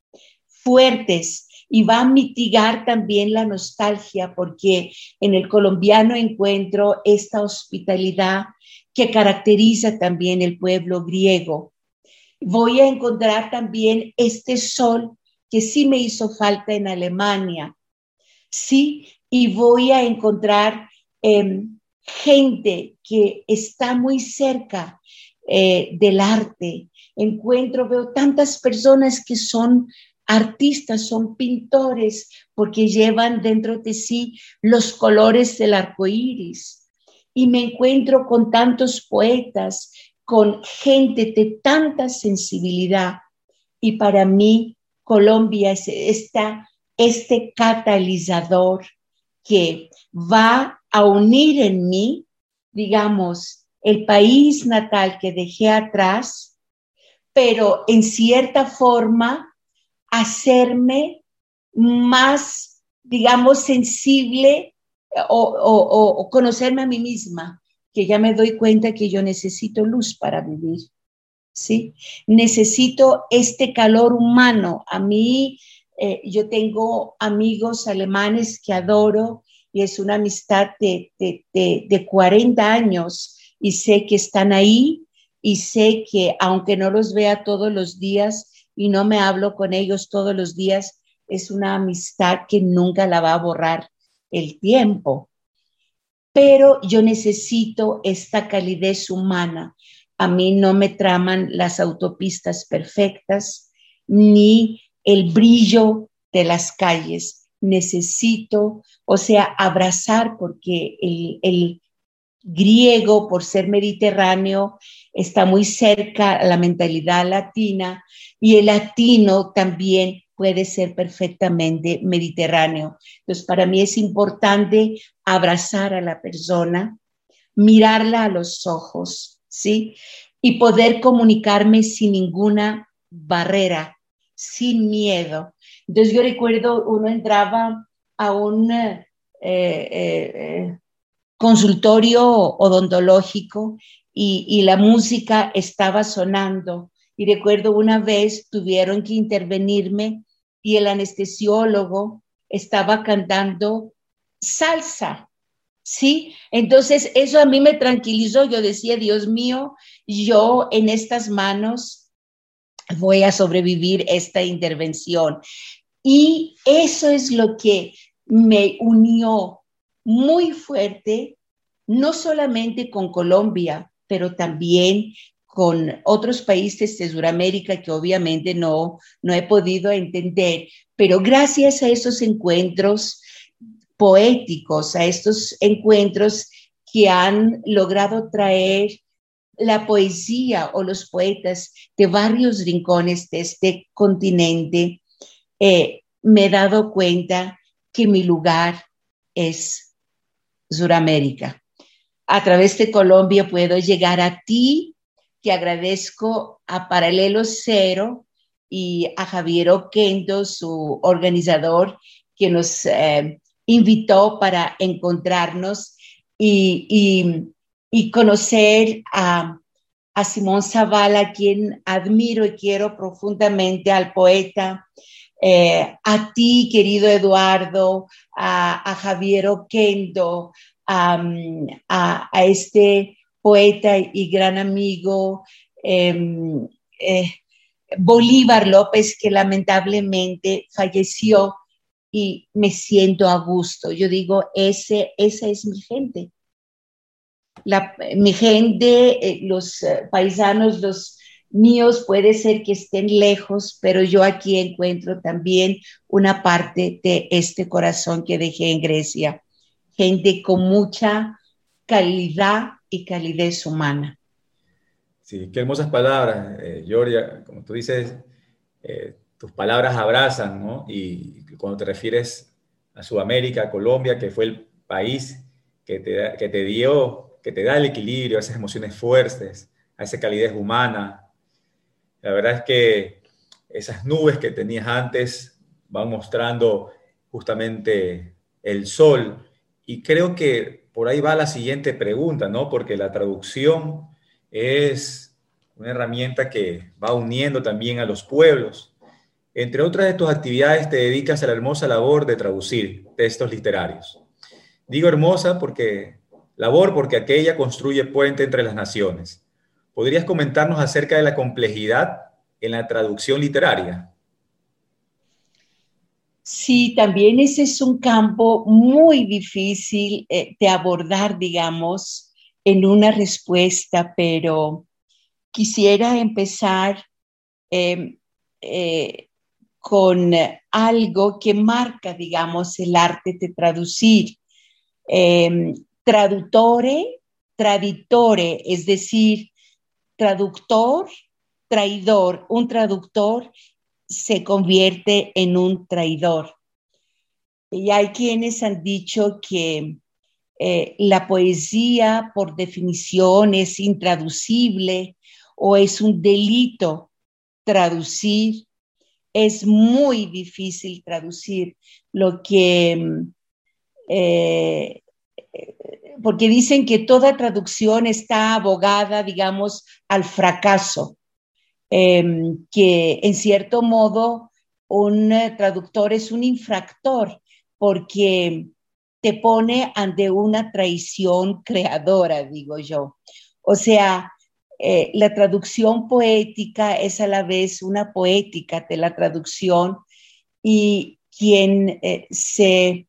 C: fuertes y va a mitigar también la nostalgia porque en el colombiano encuentro esta hospitalidad que caracteriza también el pueblo griego. Voy a encontrar también este sol que sí me hizo falta en Alemania, sí, y voy a encontrar em, gente que está muy cerca eh, del arte. Encuentro, veo tantas personas que son artistas, son pintores, porque llevan dentro de sí los colores del arco iris y me encuentro con tantos poetas, con gente de tanta sensibilidad. Y para mí, Colombia es esta, este catalizador que va a unir en mí, digamos, el país natal que dejé atrás, pero en cierta forma hacerme más, digamos, sensible o, conocerme a mí misma, que ya me doy cuenta que yo necesito luz para vivir. ¿Sí? Necesito este calor humano. A mí, eh, yo tengo amigos alemanes que adoro y es una amistad de, de, de 40 años y sé que están ahí y sé que aunque no los vea todos los días y no me hablo con ellos todos los días, es una amistad que nunca la va a borrar el tiempo. Pero yo necesito esta calidez humana. A mí no me traman las autopistas perfectas ni el brillo de las calles. Necesito, o sea, abrazar porque el, griego, por ser mediterráneo, está muy cerca a la mentalidad latina y el latino también puede ser perfectamente mediterráneo. Entonces, para mí es importante abrazar a la persona, mirarla a los ojos, ¿sí? Y poder comunicarme sin ninguna barrera, sin miedo. Entonces, yo recuerdo, uno entraba a un eh, eh, consultorio odontológico y la música estaba sonando y recuerdo una vez tuvieron que intervenirme y el anestesiólogo estaba cantando salsa. ¿Sí? Entonces eso a mí me tranquilizó. Yo decía, Dios mío, yo en estas manos voy a sobrevivir esta intervención. Y eso es lo que me unió muy fuerte, no solamente con Colombia, pero también con otros países de Sudamérica que obviamente no, no he podido entender, pero gracias a esos encuentros poéticos, a estos encuentros que han logrado traer la poesía o los poetas de varios rincones de este continente, eh, me he dado cuenta que mi lugar es Sudamérica. A través de Colombia puedo llegar a ti que agradezco a Paralelo Cero y a Javier Oquendo, su organizador, que nos eh, invitó para encontrarnos y, conocer a, Simón Zavala, quien admiro y quiero profundamente, al poeta, eh, a ti, querido Eduardo, a, Javier Oquendo, a, este poeta y gran amigo, em, eh, Bolívar López, que lamentablemente falleció y me siento a gusto. Yo digo, ese, esa es mi gente. La, mi gente, eh, los eh, paisanos, los míos, puede ser que estén lejos, pero yo aquí encuentro también una parte de este corazón que dejé en Grecia. Gente con mucha calidad y calidez humana.
B: Sí, qué hermosas palabras, eh. Como tú dices, eh, tus palabras abrazan, ¿no? Y cuando te refieres a Sudamérica, a Colombia, que fue el país que te, que te dio, que te da el equilibrio, a esas emociones fuertes, a esa calidez humana. La verdad es que esas nubes que tenías antes van mostrando justamente el sol. Y creo que por ahí va la siguiente pregunta, ¿no? Porque la traducción es una herramienta que va uniendo también a los pueblos. Entre otras de tus actividades te dedicas a la hermosa labor de traducir textos literarios. Digo hermosa porque labor porque aquella construye puente entre las naciones. ¿Podrías comentarnos acerca de la complejidad en la traducción literaria?
C: Sí, también ese es un campo muy difícil eh, de abordar, digamos, en una respuesta, pero quisiera empezar em, eh, con algo que marca, digamos, el arte de traducir. Em, traductore, traditore, es decir, traductor, traidor, un traductor se convierte en un traidor. Y hay quienes han dicho que eh, la poesía por definición es intraducible o es un delito traducir. Es muy difícil traducir lo que, mm, eh, porque dicen que toda traducción está abogada, digamos, al fracaso, em, que en cierto modo un traductor es un infractor porque te pone ante una traición creadora, digo yo. O sea, eh, la traducción poética es a la vez una poética de la traducción y quien eh, se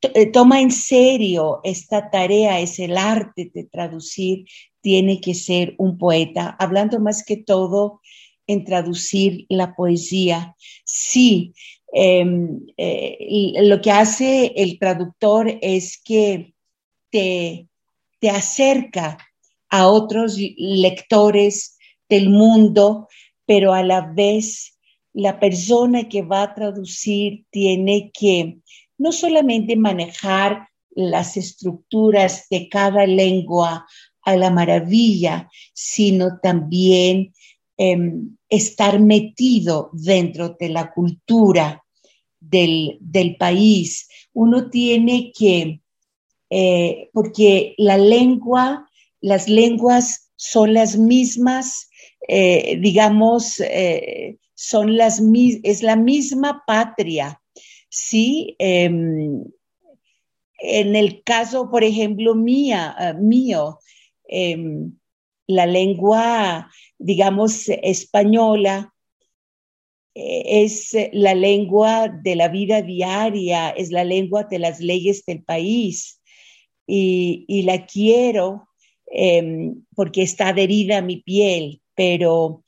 C: eh, toma en serio esta tarea, es el arte de traducir, tiene que ser un poeta, hablando más que todo en traducir la poesía. Sí, em, lo que hace el traductor es que te, te acerca a otros lectores del mundo, pero a la vez la persona que va a traducir tiene que no solamente manejar las estructuras de cada lengua a la maravilla, sino también em, estar metido dentro de la cultura del, país. Uno tiene que, eh, porque la lengua las lenguas son las mismas, eh, digamos, eh, son las, es la misma patria, ¿sí? Em, en el caso, por ejemplo, mía, mío, em, la lengua, digamos, española, es la lengua de la vida diaria, es la lengua de las leyes del país y, y la quiero Em, porque está adherida a mi piel, pero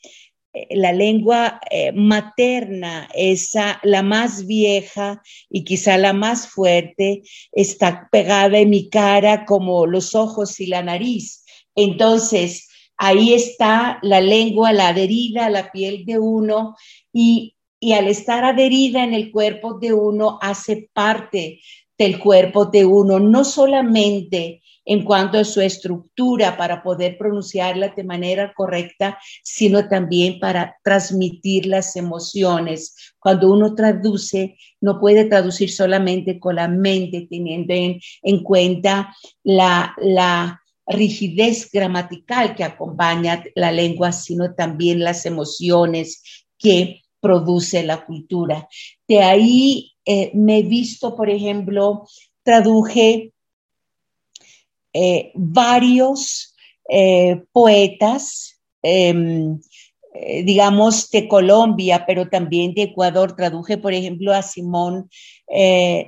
C: eh, la lengua eh, materna, esa, la más vieja y quizá la más fuerte, está pegada en mi cara como los ojos y la nariz. Entonces, ahí está la lengua, la adherida a la piel de uno y, y al estar adherida en el cuerpo de uno, hace parte del cuerpo de uno, no solamente en cuanto a su estructura para poder pronunciarla de manera correcta, sino también para transmitir las emociones. Cuando uno traduce, no puede traducir solamente con la mente, teniendo en, cuenta la, la rigidez gramatical que acompaña la lengua, sino también las emociones que produce la cultura. De ahí eh, me he visto, por ejemplo, traduje eh, varios eh, poetas, em, digamos, de Colombia, pero también de Ecuador. Traduje, por ejemplo, a Simón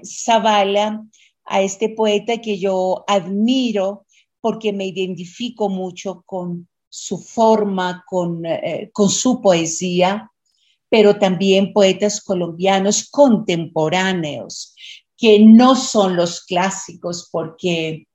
C: Zavala, a este poeta que yo admiro porque me identifico mucho con su forma, con, con su poesía, pero también poetas colombianos contemporáneos, que no son los clásicos porque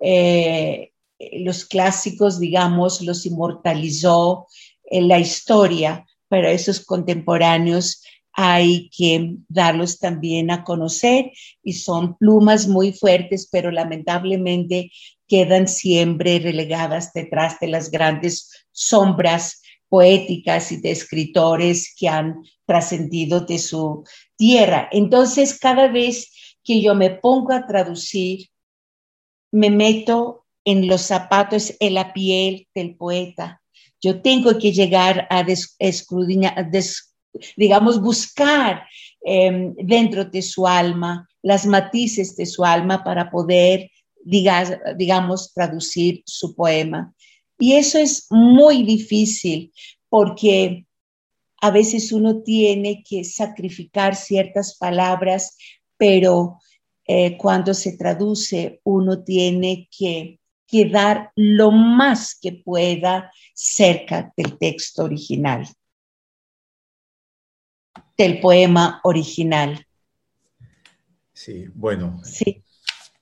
C: eh, los clásicos, digamos, los inmortalizó en la historia, pero esos contemporáneos hay que darlos también a conocer y son plumas muy fuertes, pero lamentablemente quedan siempre relegadas detrás de las grandes sombras poéticas y de escritores que han trascendido de su tierra. Entonces, cada vez que yo me pongo a traducir, me meto en los zapatos, en la piel del poeta. Yo tengo que llegar a escudriñar, digamos, buscar em, dentro de su alma las matices de su alma para poder, digamos, traducir su poema. Y eso es muy difícil porque a veces uno tiene que sacrificar ciertas palabras, pero eh, cuando se traduce, uno tiene que quedar lo más que pueda cerca del texto original, del poema original.
B: Sí, bueno. Sí.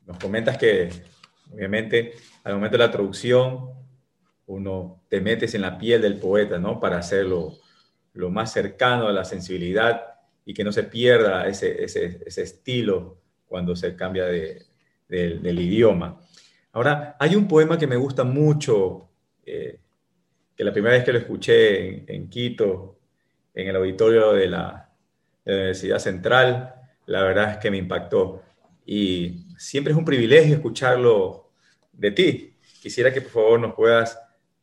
B: Nos comentas que, obviamente, al momento de la traducción, uno te metes en la piel del poeta, ¿no? Para hacerlo lo más cercano a la sensibilidad y que no se pierda ese, ese, ese estilo cuando se cambia de, del, idioma. Ahora, hay un poema que me gusta mucho, eh, que la primera vez que lo escuché en, Quito, en el auditorio de la, de la Universidad Central, la verdad es que me impactó. Y siempre es un privilegio escucharlo de ti. Quisiera que por favor nos puedas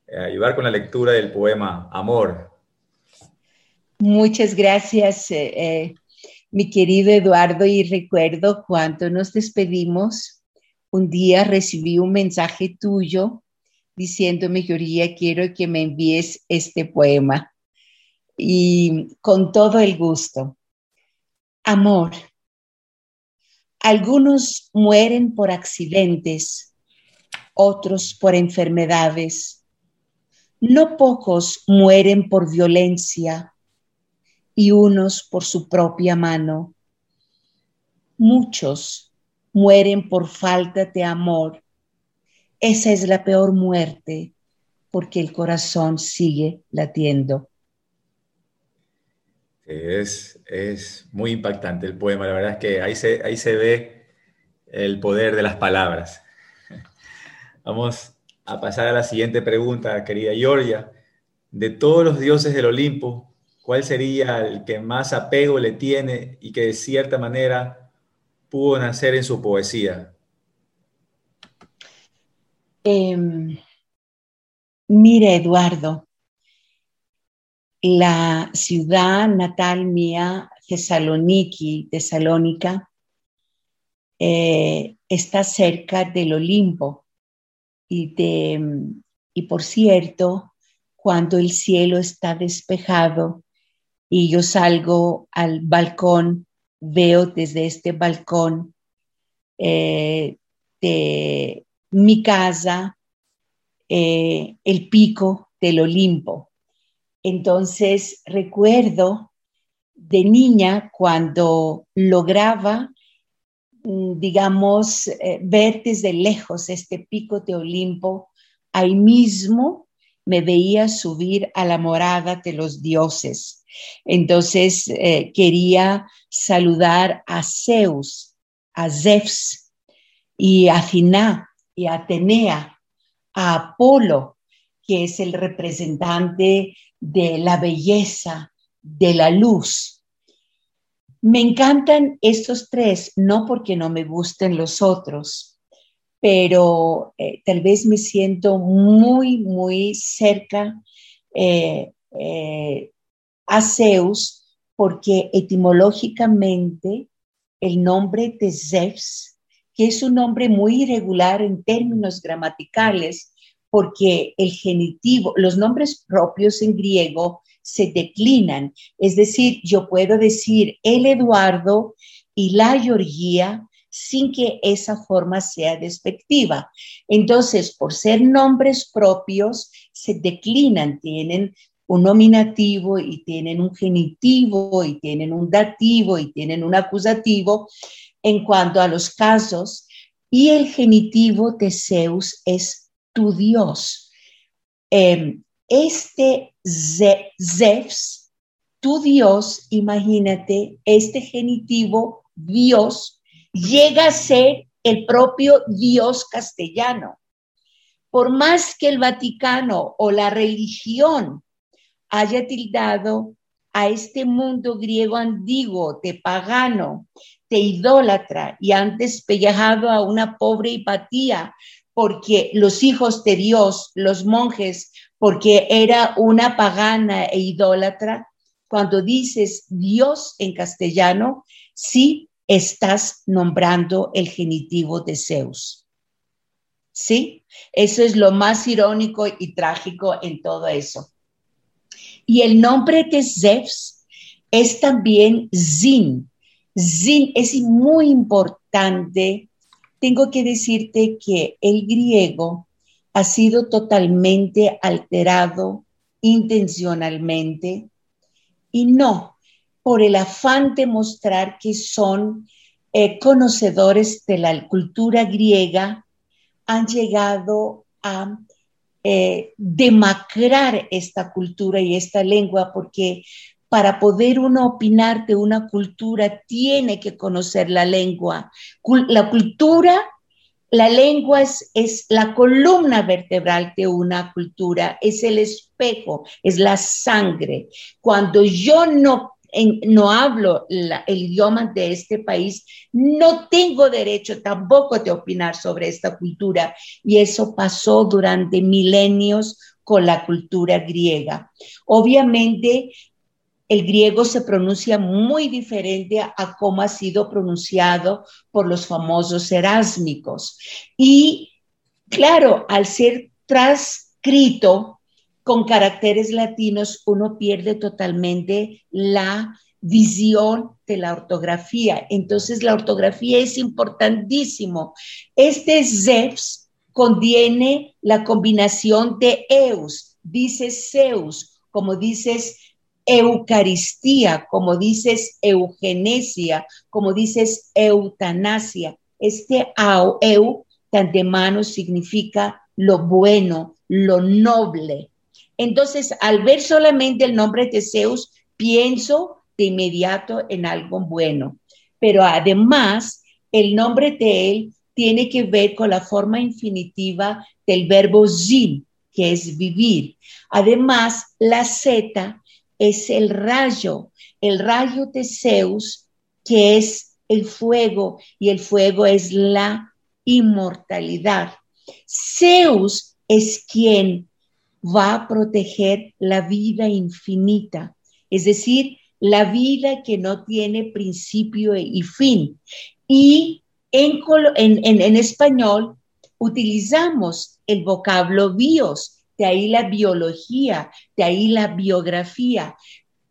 B: eh, ayudar con la lectura del poema Amor.
C: Muchas gracias, eh, eh, mi querido Eduardo, y recuerdo cuando nos despedimos, un día recibí un mensaje tuyo diciéndome, Yoría, quiero que me envíes este poema. Y con todo el gusto. Amor. Algunos mueren por accidentes, otros por enfermedades. No pocos mueren por violencia y unos por su propia mano. Muchos mueren por falta de amor. Esa es la peor muerte porque el corazón sigue latiendo.
B: Es, es muy impactante el poema, la verdad es que ahí se, ahí se ve el poder de las palabras. Vamos a pasar a la siguiente pregunta, querida Georgia. De todos los dioses del Olimpo, ¿cuál sería el que más apego le tiene y que de cierta manera pudo nacer en su poesía?
C: Eh, mire, Eduardo, la ciudad natal mía, Tesaloniki, Tesalónica, eh, está cerca del Olimpo. Y, y por cierto, cuando el cielo está despejado y yo salgo al balcón, veo desde este balcón eh, de mi casa eh, el pico del Olimpo. Entonces recuerdo de niña cuando lograba, mm, digamos, eh, ver desde lejos este pico de Olimpo, ahí mismo me veía subir a la morada de los dioses. Entonces eh, quería saludar a Zeus, a Zeus y a Finá y a Atenea, a Apolo, que es el representante de la belleza, de la luz. Me encantan estos tres, no porque no me gusten los otros, pero eh, tal vez me siento muy, muy cerca eh, eh, a Zeus porque etimológicamente el nombre de Zeus, que es un nombre muy irregular en términos gramaticales, porque el genitivo, los nombres propios en griego se declinan. Es decir, yo puedo decir el Eduardo y la Georgía sin que esa forma sea despectiva. Entonces, por ser nombres propios, se declinan, tienen un nominativo y tienen un genitivo y tienen un dativo y tienen un acusativo en cuanto a los casos. Y el genitivo de Zeus es tu Dios. Em, este Zeus, tu Dios, imagínate, este genitivo Dios llega a ser el propio Dios castellano. Por más que el Vaticano o la religión haya tildado a este mundo griego antiguo de pagano, de idólatra y han despellejado a una pobre Hipatía porque los hijos de Dios, los monjes, porque era una pagana e idólatra, cuando dices Dios en castellano, sí estás nombrando el genitivo de Zeus. ¿Sí? Eso es lo más irónico y trágico en todo eso. Y el nombre de Zeus es también Zin. Zin es muy importante tengo que decirte que el griego ha sido totalmente alterado intencionalmente y no por el afán de mostrar que son eh, conocedores de la cultura griega, han llegado a eh, demacrar esta cultura y esta lengua porque para poder uno opinar de una cultura, tiene que conocer la lengua. La cultura la lengua es, la columna vertebral de una cultura, es el espejo, es la sangre. Cuando yo no no hablo el idioma de este país, no tengo derecho tampoco de opinar sobre esta cultura. Y eso pasó durante milenios con la cultura griega. Obviamente, el griego se pronuncia muy diferente a, cómo ha sido pronunciado por los famosos erásmicos. Y claro, al ser transcrito con caracteres latinos, uno pierde totalmente la visión de la ortografía. Entonces, la ortografía es importantísimo. Este Zeus contiene la combinación de eus, dices Zeus, como dices Eucaristía, como dices eugenesia, como dices eutanasia. Este au, eu, tan de mano, significa lo bueno, lo noble. Entonces, al ver solamente el nombre de Zeus, pienso de inmediato en algo bueno. Pero además, el nombre de él tiene que ver con la forma infinitiva del verbo zin, que es vivir. Además, la Z es el rayo, el rayo de Zeus, que es el fuego, y el fuego es la inmortalidad. Zeus es quien va a proteger la vida infinita, es decir, la vida que no tiene principio y fin. Y en, en, español utilizamos el vocablo bios, de ahí la biología, de ahí la biografía.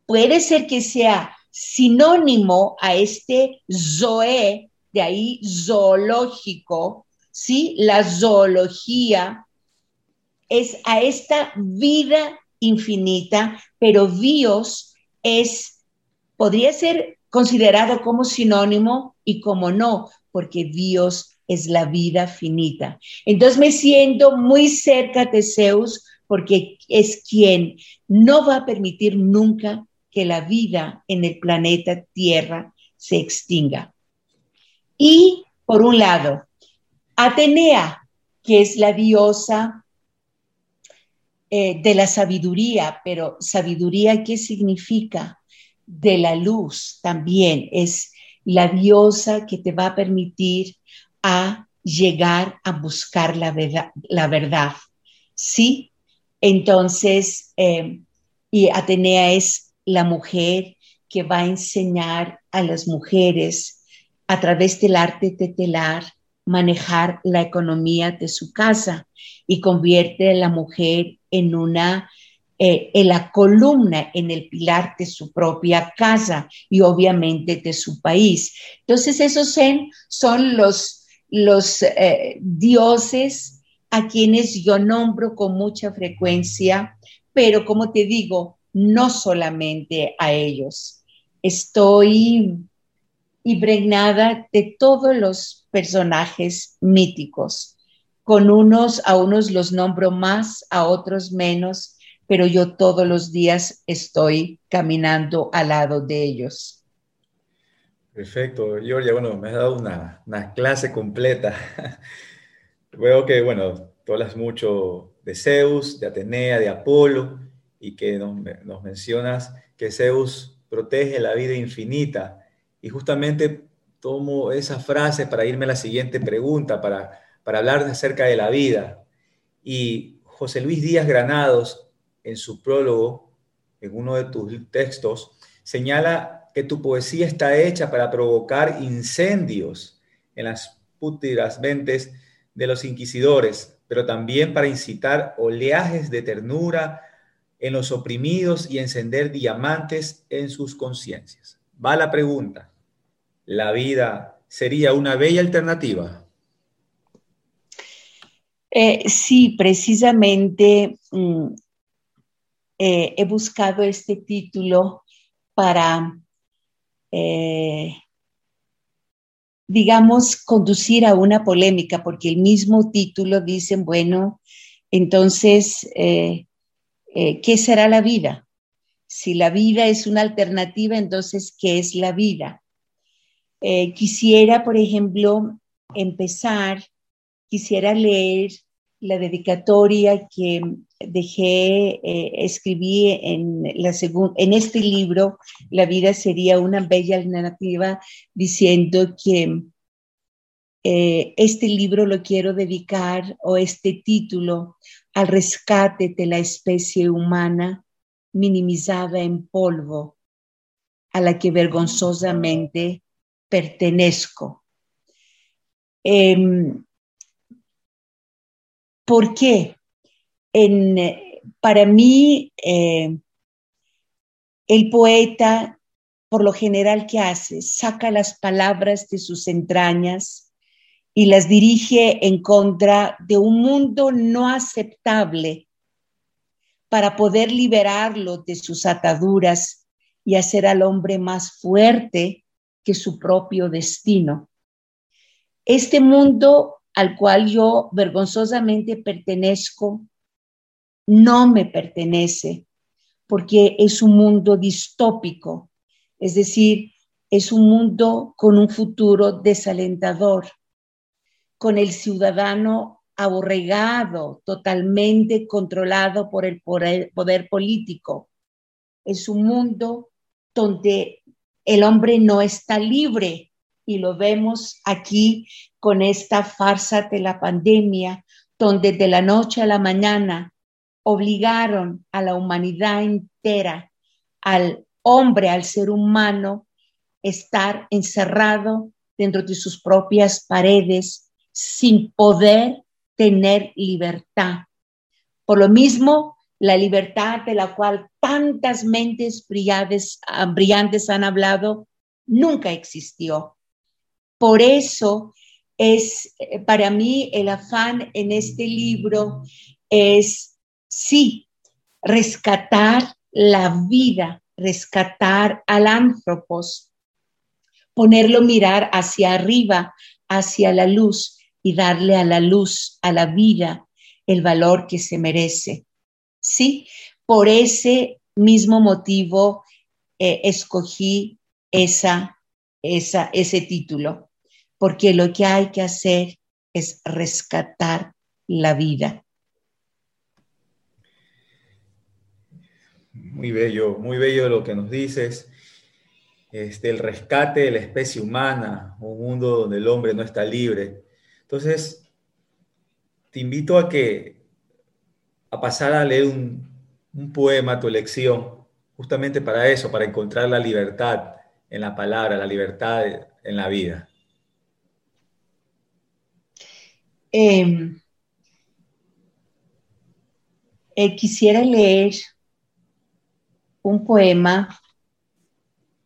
C: Puede ser que sea sinónimo a este zoe, de ahí zoológico, ¿sí? La zoología es a esta vida infinita, pero bios es, podría ser considerado como sinónimo y como no, porque bios es la vida finita. Entonces me siento muy cerca de Zeus porque es quien no va a permitir nunca que la vida en el planeta Tierra se extinga. Y por un lado, Atenea, que es la diosa eh, de la sabiduría, pero sabiduría, ¿qué significa? De la luz también, es la diosa que te va a permitir a llegar a buscar la verdad. La verdad ¿Sí? Entonces, eh, y Atenea es la mujer que va a enseñar a las mujeres a través del arte de telar manejar la economía de su casa y convierte a la mujer en una eh, en la columna, en el pilar de su propia casa y obviamente de su país. Entonces esos son los, los eh, dioses a quienes yo nombro con mucha frecuencia, pero como te digo, no solamente a ellos. Estoy impregnada de todos los personajes míticos con unos, a unos los nombro más, a otros menos, pero yo todos los días estoy caminando al lado de ellos.
B: Perfecto, Georgia. Bueno, me has dado una, clase completa. Veo que, bueno, tú hablas mucho de Zeus, de Atenea, de Apolo, y que nos, nos mencionas que Zeus protege la vida infinita. Y justamente tomo esa frase para irme a la siguiente pregunta, para para hablar acerca de la vida. Y José Luis Díaz Granados, en su prólogo, en uno de tus textos, señala que tu poesía está hecha para provocar incendios en las pútridas mentes de los inquisidores, pero también para incitar oleajes de ternura en los oprimidos y encender diamantes en sus conciencias. Va la pregunta, ¿la vida sería una bella alternativa?
C: Eh, sí, precisamente mm, eh, he buscado este título para, eh, digamos, conducir a una polémica, porque el mismo título dice, bueno, entonces, ¿qué será la vida? Si la vida es una alternativa, entonces, ¿qué es la vida? quisiera, por ejemplo, empezar quisiera leer la dedicatoria que dejé, eh, escribí en, este libro, La vida sería una bella alternativa, diciendo que eh, este libro lo quiero dedicar, o este título, al rescate de la especie humana minimizada en polvo, a la que vergonzosamente pertenezco. Em, ¿Por qué? para mí, eh, el poeta, por lo general, ¿qué hace? Saca las palabras de sus entrañas y las dirige en contra de un mundo no aceptable para poder liberarlo de sus ataduras y hacer al hombre más fuerte que su propio destino. Este mundo al cual yo vergonzosamente pertenezco, no me pertenece, porque es un mundo distópico, es decir, es un mundo con un futuro desalentador, con el ciudadano aborregado, totalmente controlado por el poder, político. Es un mundo donde el hombre no está libre y lo vemos aquí con esta farsa de la pandemia, donde de la noche a la mañana obligaron a la humanidad entera, al hombre, al ser humano, estar encerrado dentro de sus propias paredes sin poder tener libertad. Por lo mismo, la libertad de la cual tantas mentes brillantes, brillantes han hablado nunca existió. Por eso es eh, para mí el afán en este libro es, sí, rescatar la vida, rescatar al antropos, ponerlo mirar hacia arriba, hacia la luz y darle a la luz, a la vida, el valor que se merece. Sí, por ese mismo motivo eh, escogí esa, esa, ese título porque lo que hay que hacer es rescatar la vida.
B: Muy bello, muy bello lo que nos dices. Este, el rescate de la especie humana, un mundo donde el hombre no está libre. Entonces, te invito a que a pasar a leer un, un poema, tu elección, justamente para eso, para encontrar la libertad en la palabra, la libertad en la vida.
C: Em, eh, quisiera leer un poema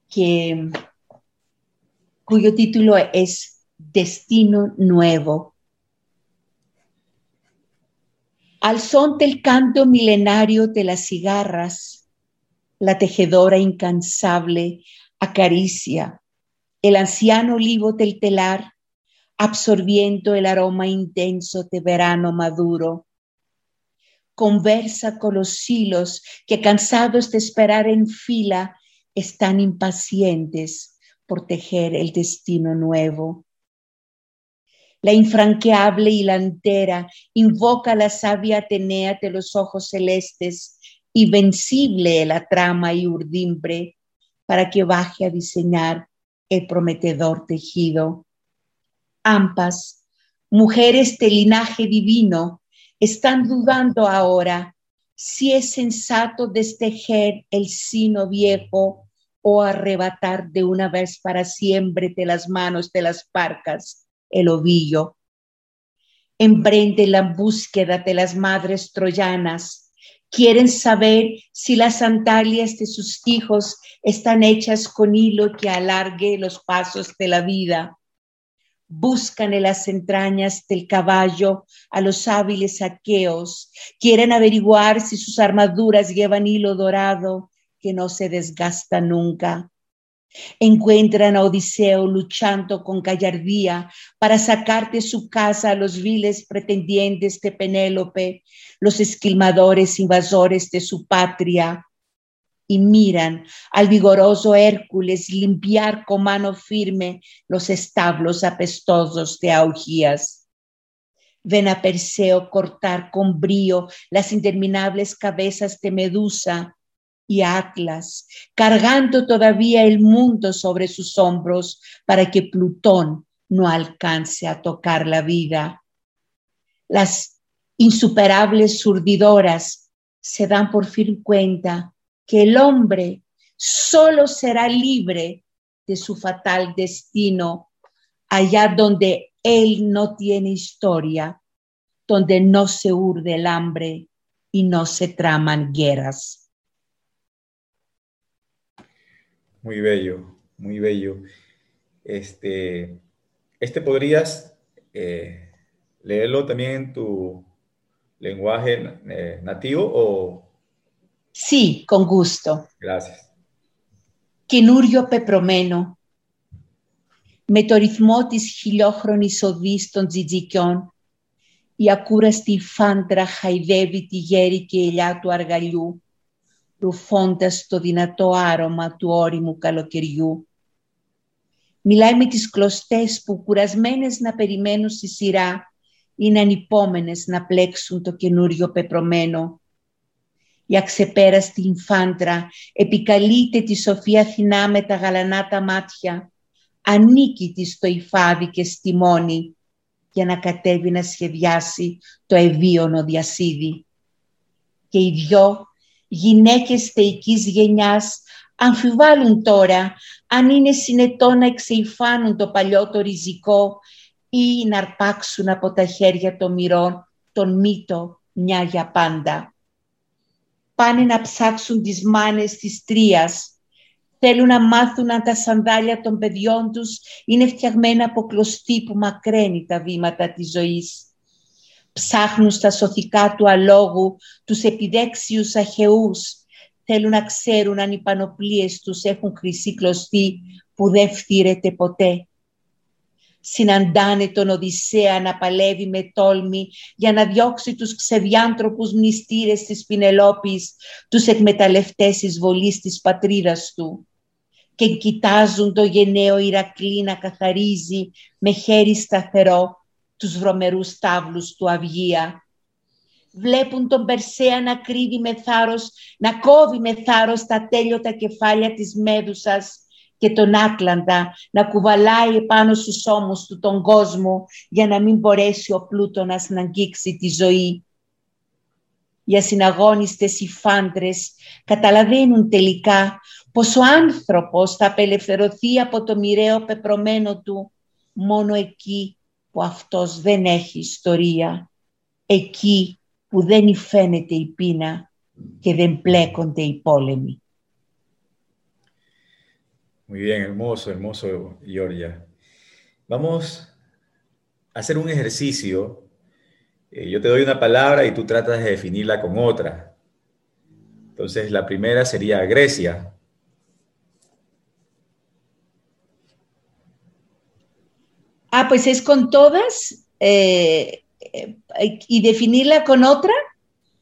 C: que, cuyo título es Destino Nuevo. Al son del canto milenario de las cigarras, la tejedora incansable acaricia el anciano olivo del telar absorbiendo el aroma intenso de verano maduro. Conversa con los hilos que cansados de esperar en fila están impacientes por tejer el destino nuevo. La infranqueable hilantera invoca la sabia Atenea de los ojos celestes y vencible la trama y urdimbre para que baje a diseñar el prometedor tejido Ampas, mujeres de linaje divino, están dudando ahora si es sensato destejer el sino viejo o arrebatar de una vez para siempre de las manos de las parcas el ovillo. Emprende la búsqueda de las madres troyanas. Quieren saber si las sandalias de sus hijos están hechas con hilo que alargue los pasos de la vida buscan en las entrañas del caballo a los hábiles aqueos, quieren averiguar si sus armaduras llevan hilo dorado que no se desgasta nunca. Encuentran a Odiseo luchando con gallardía para sacar de su casa a los viles pretendientes de Penélope, los esquilmadores invasores de su patria, y miran al vigoroso Hércules limpiar con mano firme los establos apestosos de Augías. Ven a Perseo cortar con brío las interminables cabezas de Medusa y Atlas, cargando todavía el mundo sobre sus hombros para que Plutón no alcance a tocar la vida. Las insuperables surdidoras se dan por fin cuenta que el hombre solo será libre de su fatal destino allá donde él no tiene historia, donde no se urde el hambre y no se traman guerras.
B: Muy bello, muy bello. Este, este podrías eh, leerlo también en tu lenguaje eh, nativo o...
C: Sí, con gusto.
B: Gracias.
C: Kinurio pepromeno, μετορυθμότης χιλιόχρονης οδής των τζιτζικιών, η ακούραστη φάντρα χαϊδεύει τη γέρη και ελιά του αργαλιού, ρουφώντας το δυνατό άρωμα του όριμου καλοκαιριού. Μιλάει με τις κλωστές που κουρασμένες να περιμένουν στη σειρά είναι ανυπόμενες να πλέξουν το καινούριο πεπρωμένο. Η αξεπέραστη Ινφάντρα επικαλείται τη Σοφία Αθηνά με τα γαλανά τα μάτια ανήκει της στο υφάδι και στη μόνη για να κατέβει να σχεδιάσει το ευίωνο διασίδι. Και οι δυο γυναίκες θεϊκής γενιάς αμφιβάλλουν τώρα αν είναι συνετό να εξεϊφάνουν το παλιό το ριζικό ή να αρπάξουν από τα χέρια των μυρών τον μύτο μια για πάντα. Πάνε να ψάξουν τις μάνες της τρίας Θέλουν να μάθουν αν τα σανδάλια των παιδιών τους είναι φτιαγμένα από κλωστή που μακραίνει τα βήματα της ζωής. Ψάχνουν στα σωθικά του αλόγου τους επιδέξιους αχαιούς. Θέλουν να ξέρουν αν οι πανοπλίες τους έχουν χρυσή κλωστή που δεν φτύρεται ποτέ συναντάνε τον Οδυσσέα να παλεύει με τόλμη για να διώξει τους ξεδιάντροπους μνηστήρες της Πινελόπης, τους εκμεταλλευτές εισβολής της πατρίδας του. Και κοιτάζουν το γενναίο Ηρακλή να καθαρίζει με χέρι σταθερό τους βρωμερούς τάβλους του Αυγία. Βλέπουν τον Περσέα να κρύβει με θάρρος, να κόβει με θάρρος τα τέλειωτα κεφάλια της Μέδουσας και τον Άτλαντα να κουβαλάει επάνω στους ώμους του τον κόσμο για να μην μπορέσει ο Πλούτονας να αγγίξει τη ζωή. Οι ασυναγώνιστες οι φάντρες καταλαβαίνουν τελικά πως ο άνθρωπος θα απελευθερωθεί από το μοιραίο πεπρωμένο του μόνο εκεί που αυτός δεν έχει ιστορία, εκεί που δεν υφαίνεται η πείνα και δεν πλέκονται οι πόλεμοι.
B: Muy bien, hermoso, hermoso, Georgia. Vamos a hacer un ejercicio. Eh, yo te doy una palabra y tú tratas de definirla con otra. Entonces, la primera sería Grecia.
C: Ah, pues es con todas eh, eh, y definirla con otra.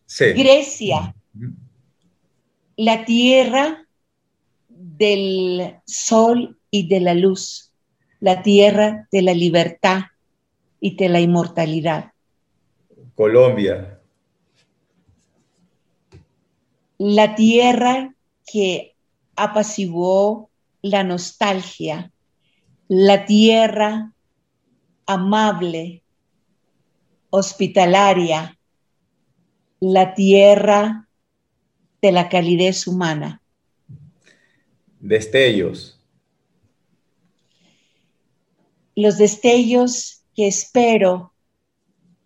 B: Sí.
C: Grecia, la tierra, del sol y de la luz, la tierra de la libertad y de la inmortalidad.
B: Colombia.
C: La tierra que apaciguó la nostalgia, la tierra amable, hospitalaria, la tierra de la calidez humana.
B: Destellos.
C: Los destellos que espero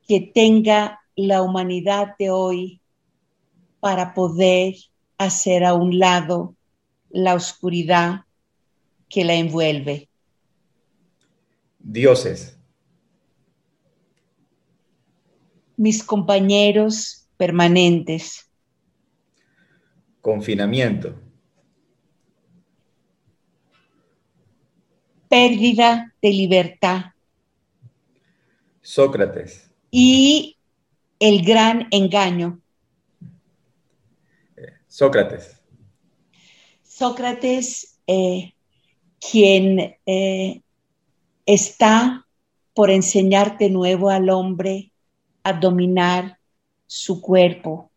C: que tenga la humanidad de hoy para poder hacer a un lado la oscuridad que la envuelve.
B: Dioses.
C: Mis compañeros permanentes.
B: Confinamiento.
C: Pérdida de libertad.
B: Sócrates.
C: Y el gran engaño.
B: Sócrates.
C: Sócrates, eh, quien eh, está por enseñar de nuevo al hombre a dominar su cuerpo,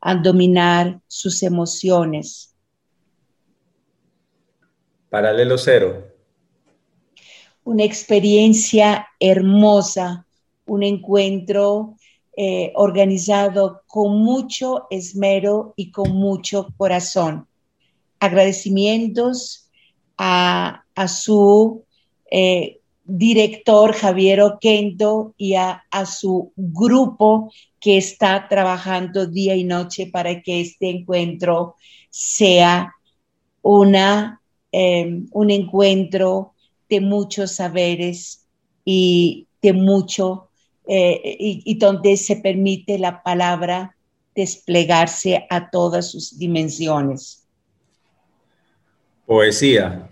C: a dominar sus emociones.
B: Paralelo cero.
C: Una experiencia hermosa, un encuentro eh, organizado con mucho esmero y con mucho corazón. Agradecimientos a, su eh, director Javier Oquendo y a, su grupo que está trabajando día y noche para que este encuentro sea una, em, un encuentro de muchos saberes y de mucho, eh, y donde se permite la palabra desplegarse a todas sus dimensiones.
B: Poesía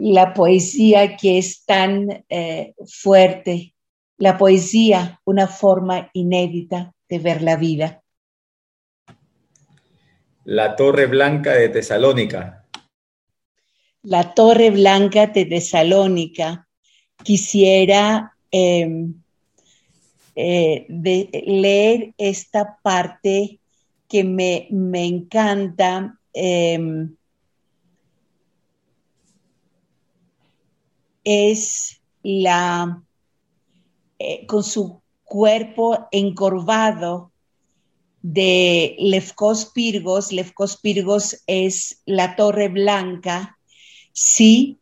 C: la poesía que es tan eh, fuerte, la poesía, una forma inédita de ver la vida.
B: La Torre Blanca de Tesalónica.
C: La Torre Blanca de Tesalónica. Quisiera em, eh, leer esta parte que me, me encanta. Em, es la, eh, con su cuerpo encorvado de Lefkos Pirgos. Lefkos Pirgos es la Torre Blanca. Sí,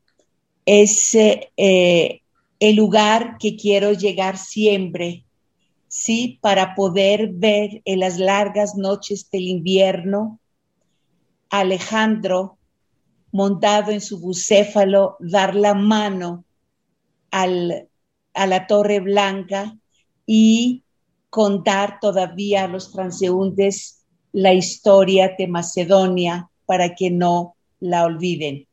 C: es eh, el lugar que quiero llegar siempre. Sí, para poder ver en las largas noches del invierno Alejandro montado en su bucéfalo, dar la mano al, a la Torre Blanca y contar todavía a los transeúntes la historia de Macedonia para que no la olviden.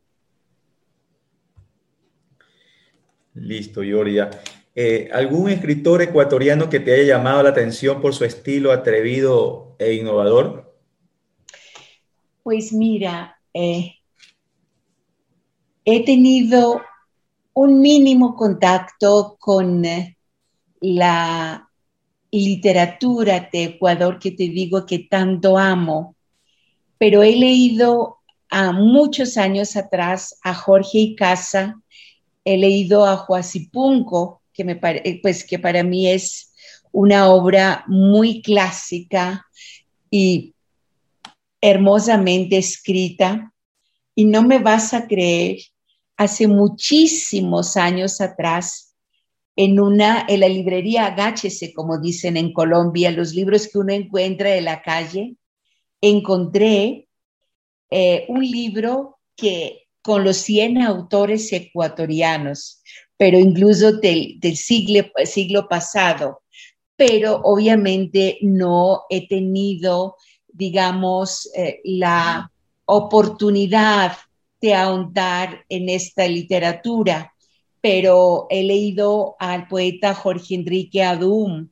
B: Listo, Yoria. Eh, ¿Algún escritor ecuatoriano que te haya llamado la atención por su estilo atrevido e innovador?
C: Pues mira, eh, he tenido un mínimo contacto con eh, la literatura de Ecuador que te digo que tanto amo, pero he leído a muchos años atrás a Jorge Icaza, he leído a Juazipunco, que, me eh, pues, que para mí es una obra muy clásica y hermosamente escrita, y no me vas a creer hace muchísimos años atrás, en una, en la librería Agáchese, como dicen en Colombia, los libros que uno encuentra en la calle, encontré eh, un libro que con los 100 autores ecuatorianos, pero incluso del, siglo, pasado, pero obviamente no he tenido, digamos, eh, la oportunidad de ahondar en esta literatura, pero he leído al poeta Jorge Enrique Adum,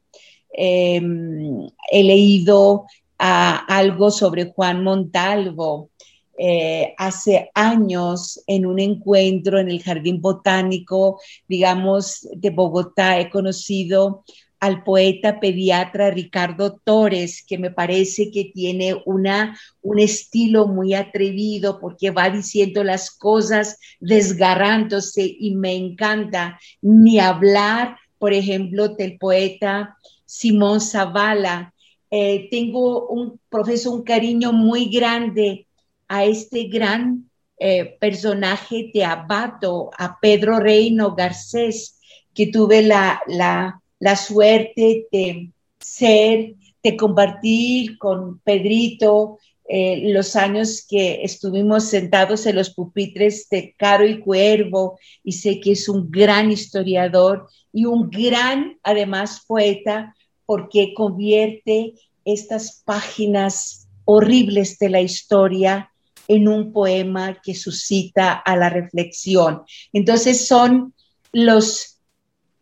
C: em, he leído algo sobre Juan Montalvo. Eh, hace años en un encuentro en el Jardín Botánico, digamos, de Bogotá, he conocido al poeta pediatra Ricardo Torres, que me parece que tiene una, un estilo muy atrevido porque va diciendo las cosas desgarrándose y me encanta ni hablar, por ejemplo, del poeta Simón Zavala. Eh, tengo un profesor, un cariño muy grande a este gran eh, personaje de Abato, a Pedro Reino Garcés, que tuve la, la la suerte de ser, de compartir con Pedrito eh, los años que estuvimos sentados en los pupitres de Caro y Cuervo, y sé que es un gran historiador y un gran, además, poeta, porque convierte estas páginas horribles de la historia en un poema que suscita a la reflexión. Entonces son los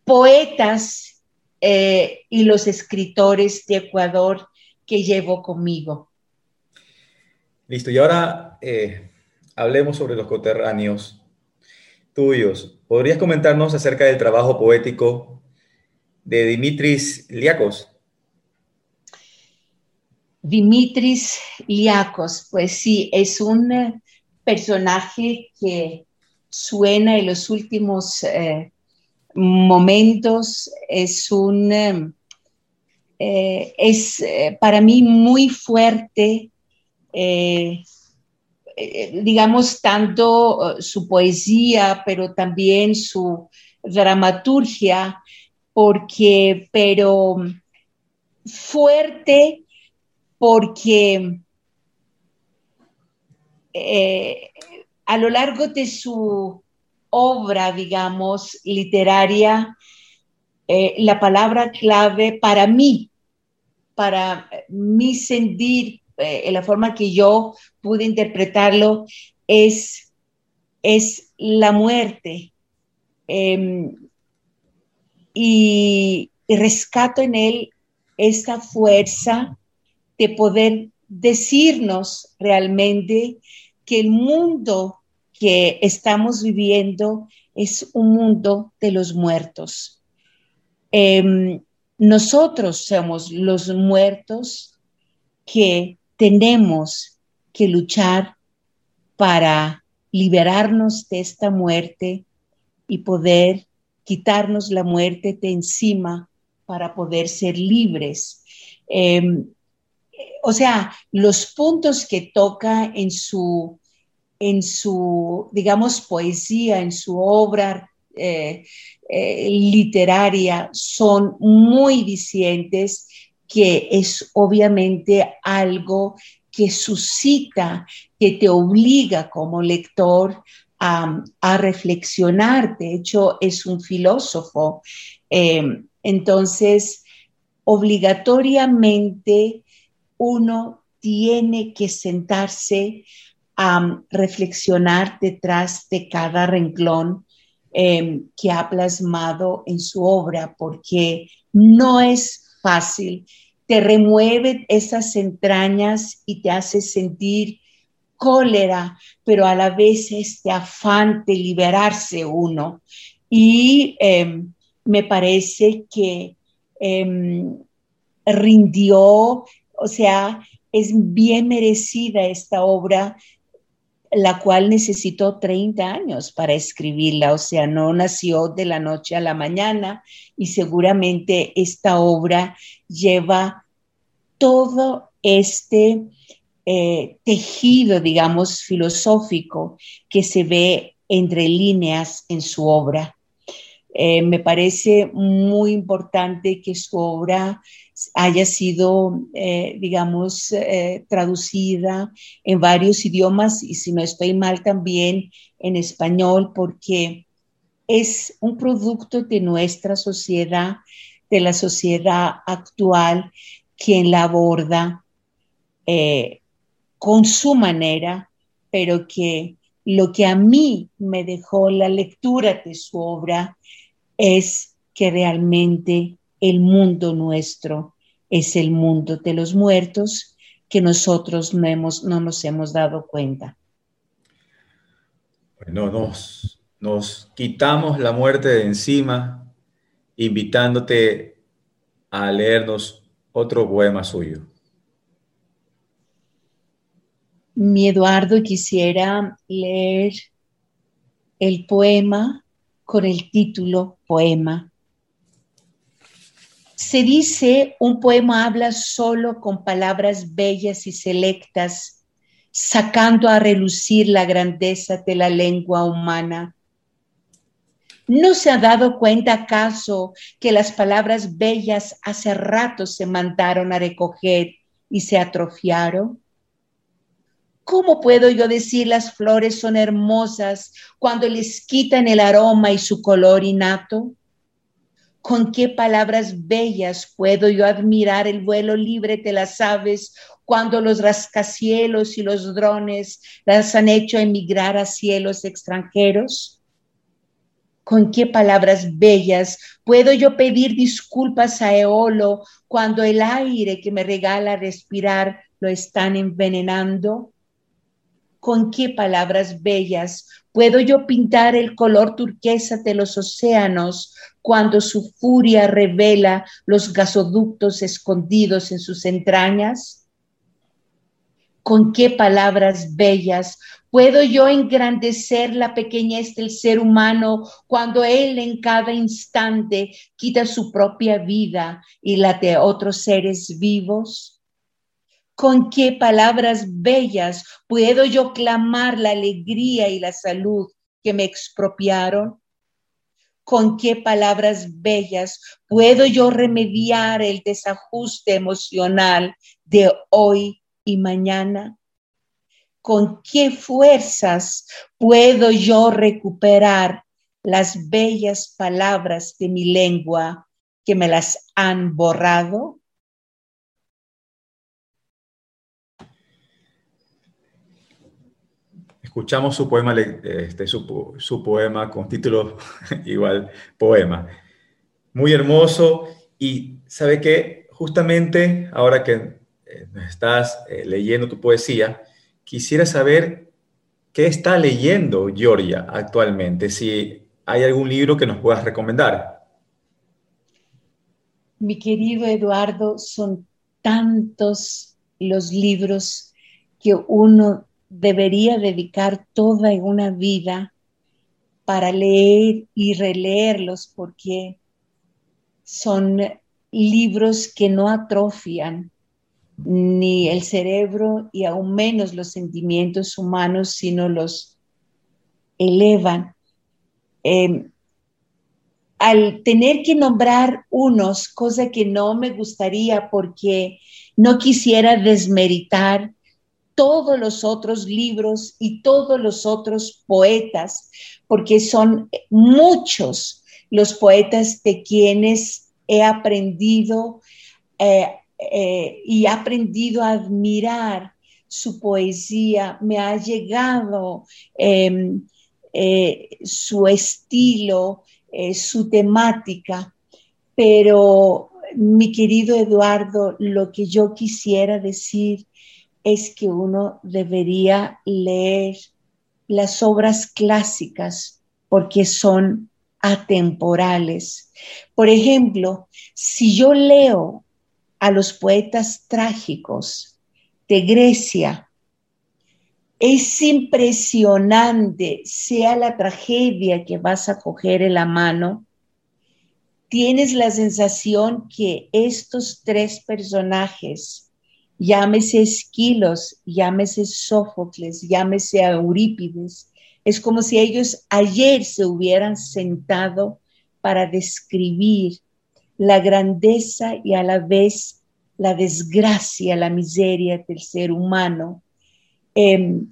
C: poetas eh, y los escritores de Ecuador que llevo conmigo.
B: Listo, y ahora eh, hablemos sobre los coterráneos tuyos. ¿Podrías comentarnos acerca del trabajo poético de Dimitris Liakos.
C: Dimitris Liakos, pues sí, es un eh, personaje que suena en los últimos eh, momentos, es un, eh, es para mí muy fuerte, digamos, tanto su poesía, pero también su dramaturgia, porque, pero fuerte porque eh, a lo largo de su obra, digamos, literaria, eh, la palabra clave para mí, para mi sentir, eh, en la forma que yo pude interpretarlo, es, es la muerte. Em, y, y rescato en él esta fuerza de poder decirnos realmente que el mundo que estamos viviendo es un mundo de los muertos. Em, nosotros somos los muertos que tenemos que luchar para liberarnos de esta muerte y poder quitarnos la muerte de encima para poder ser libres. Em, o sea, los puntos que toca en su, en su digamos, poesía, en su obra eh, eh, literaria son muy dicientes, que es obviamente algo que suscita, que te obliga como lector a, reflexionar. De hecho, es un filósofo. Eh, entonces, obligatoriamente uno tiene que sentarse a reflexionar detrás de cada renglón em, que ha plasmado en su obra, porque no es fácil, te remueve esas entrañas y te hace sentir cólera, pero a la vez este afán de liberarse uno. Y em, me parece que em, rindió o sea, es bien merecida esta obra, la cual necesitó 30 años para escribirla, o sea, no nació de la noche a la mañana y seguramente esta obra lleva todo este eh, tejido, digamos, filosófico que se ve entre líneas en su obra. Eh, me parece muy importante que su obra haya sido, eh, digamos, eh, traducida en varios idiomas y si no estoy mal también en español, porque es un producto de nuestra sociedad, de la sociedad actual, quien la aborda eh, con su manera, pero que lo que a mí me dejó la lectura de su obra es que realmente el mundo nuestro es el mundo de los muertos que nosotros no, hemos, no nos hemos dado cuenta.
B: Bueno, nos, nos quitamos la muerte de encima, invitándote a leernos otro poema suyo.
C: Mi Eduardo quisiera leer el poema con el título Poema se dice, un poema habla solo con palabras bellas y selectas, sacando a relucir la grandeza de la lengua humana. ¿No se ha dado cuenta acaso que las palabras bellas hace rato se mandaron a recoger y se atrofiaron? ¿Cómo puedo yo decir las flores son hermosas cuando les quitan el aroma y su color innato? Con qué palabras bellas puedo yo admirar el vuelo libre de las aves cuando los rascacielos y los drones las han hecho emigrar a cielos extranjeros? ¿Con qué palabras bellas puedo yo pedir disculpas a Eolo cuando el aire que me regala respirar lo están envenenando? ¿Con qué palabras bellas puedo yo pintar el color turquesa de los océanos cuando su furia revela los gasoductos escondidos en sus entrañas? ¿Con qué palabras bellas puedo yo engrandecer la pequeñez del ser humano cuando él en cada instante quita su propia vida y la de otros seres vivos? ¿Con qué palabras bellas puedo yo clamar la alegría y la salud que me expropiaron? ¿Con qué palabras bellas puedo yo remediar el desajuste emocional de hoy y mañana? ¿Con qué fuerzas puedo yo recuperar las bellas palabras de mi lengua que me las han borrado?
B: Escuchamos su poema, este, su, su poema con título igual, poema. Muy hermoso y sabe que justamente ahora que eh, estás eh, leyendo tu poesía, quisiera saber qué está leyendo Georgia actualmente, si hay algún libro que nos puedas recomendar.
C: Mi querido Eduardo, son tantos los libros que uno debería dedicar toda una vida para leer y releerlos porque son libros que no atrofian ni el cerebro y aún menos los sentimientos humanos, sino los elevan. Em, al tener que nombrar unos, cosa que no me gustaría porque no quisiera desmeritar todos los otros libros y todos los otros poetas, porque son muchos los poetas de quienes he aprendido eh, eh, y he aprendido a admirar su poesía, me ha llegado em, eh, su estilo, su temática, pero mi querido Eduardo, lo que yo quisiera decir es que uno debería leer las obras clásicas porque son atemporales. Por ejemplo, si yo leo a los poetas trágicos de Grecia, es impresionante, sea la tragedia que vas a coger en la mano, tienes la sensación que estos tres personajes llámese Esquilos, llámese Sófocles, llámese Eurípides. Es como si ellos ayer se hubieran sentado para describir la grandeza y a la vez la desgracia, la miseria del ser humano, em,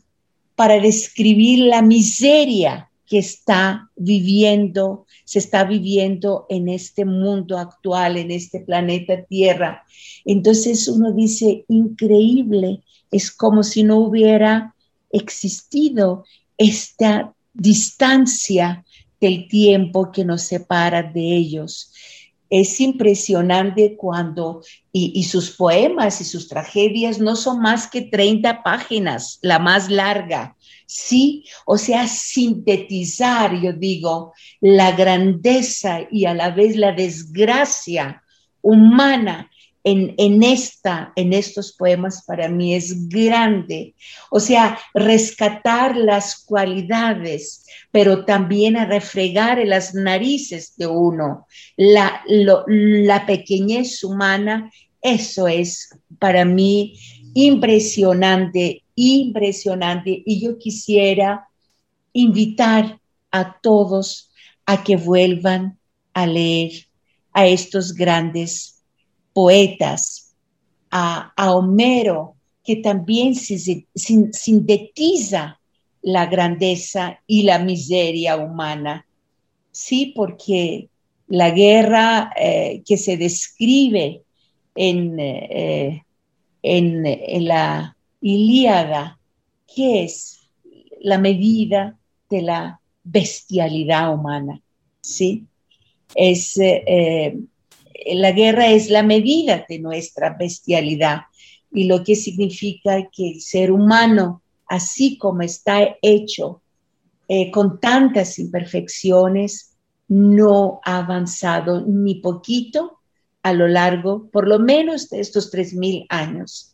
C: para describir la miseria que está viviendo, se está viviendo en este mundo actual, en este planeta Tierra. Entonces uno dice, increíble, es como si no hubiera existido esta distancia del tiempo que nos separa de ellos. Es impresionante cuando, y, y, sus poemas y sus tragedias no son más que 30 páginas, la más larga, ¿sí? O sea, sintetizar, yo digo, la grandeza y a la vez la desgracia humana en, en, esta, en estos poemas para mí es grande. O sea, rescatar las cualidades, pero también a refregar en las narices de uno la, la pequeñez humana, eso es para mí impresionante impresionante y yo quisiera invitar a todos a que vuelvan a leer a estos grandes poetas, a, Homero, que también sintetiza la grandeza y la miseria humana. Sí, porque la guerra eh, que se describe en, eh, en, en la Ilíada, ¿qué es la medida de la bestialidad humana, ¿sí? Es, eh, la guerra es la medida de nuestra bestialidad y lo que significa que el ser humano, así como está hecho, eh, con tantas imperfecciones, no ha avanzado ni poquito a lo largo, por lo menos, de estos 3.000 años.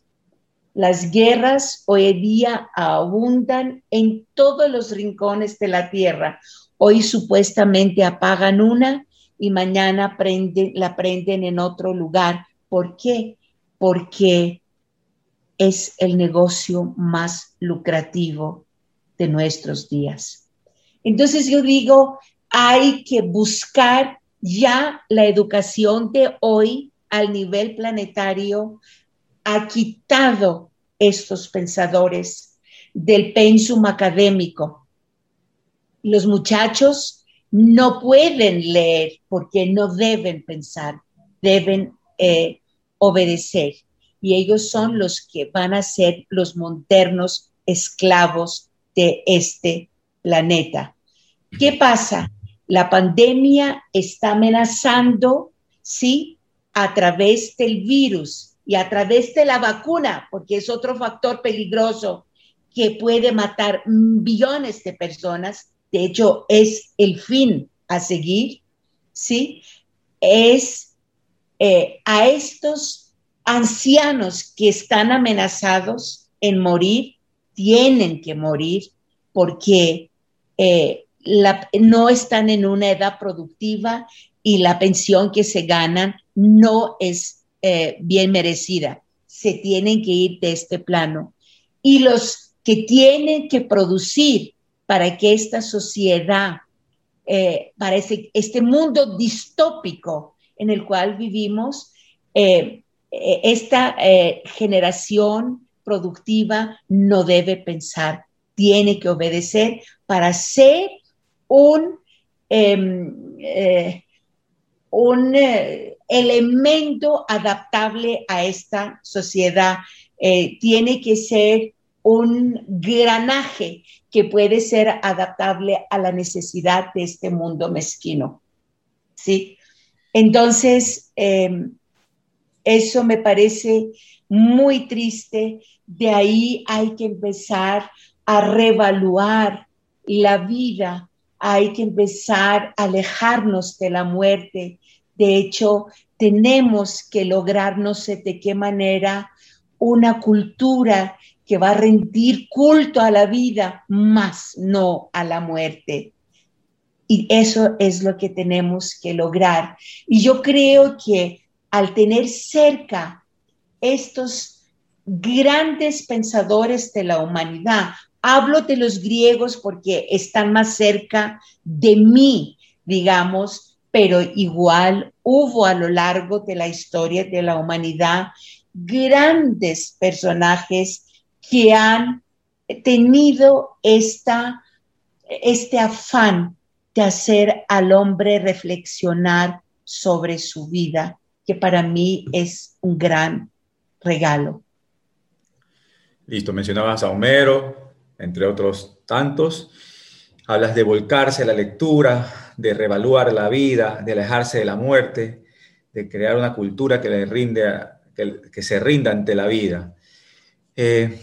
C: Las guerras hoy día abundan en todos los rincones de la tierra. Hoy supuestamente apagan una y mañana la prenden en otro lugar. ¿Por qué? Porque es el negocio más lucrativo de nuestros días. Entonces yo digo, hay que buscar ya la educación de hoy al nivel planetario ha quitado estos pensadores del pensum académico. Los muchachos no pueden leer porque no deben pensar, deben eh, obedecer. Y ellos son los que van a ser los modernos esclavos de este planeta. ¿Qué pasa? La pandemia está amenazando, ¿sí? A través del virus y a través de la vacuna, porque es otro factor peligroso que puede matar billones de personas, de hecho es el fin a seguir, ¿sí? Es eh, a estos ancianos que están amenazados en morir, tienen que morir porque eh, no están en una edad productiva y la pensión que se ganan no es eh, bien merecida. Se tienen que ir de este plano. Y los que tienen que producir para que esta sociedad, eh, para este, mundo distópico en el cual vivimos, eh, esta generación productiva no debe pensar, tiene que obedecer para ser un, em, un eh, elemento adaptable a esta sociedad. Eh, tiene que ser un granaje que puede ser adaptable a la necesidad de este mundo mezquino. ¿Sí? Entonces, em, eso me parece muy triste. De ahí hay que empezar a revaluar la vida hay que empezar a alejarnos de la muerte. De hecho, tenemos que lograr no sé de qué manera una cultura que va a rendir culto a la vida, más no a la muerte. Y eso es lo que tenemos que lograr. Y yo creo que al tener cerca estos grandes pensadores de la humanidad, Hablo de los griegos porque están más cerca de mí, digamos, pero igual hubo a lo largo de la historia de la humanidad grandes personajes que han tenido esta, este afán de hacer al hombre reflexionar sobre su vida, que para mí es un gran regalo.
B: Listo, mencionabas a Homero, entre otros tantos. Hablas de volcarse a la lectura, de revaluar la vida, de alejarse de la muerte, de crear una cultura que, le rinde que, se rinda ante la vida. Eh,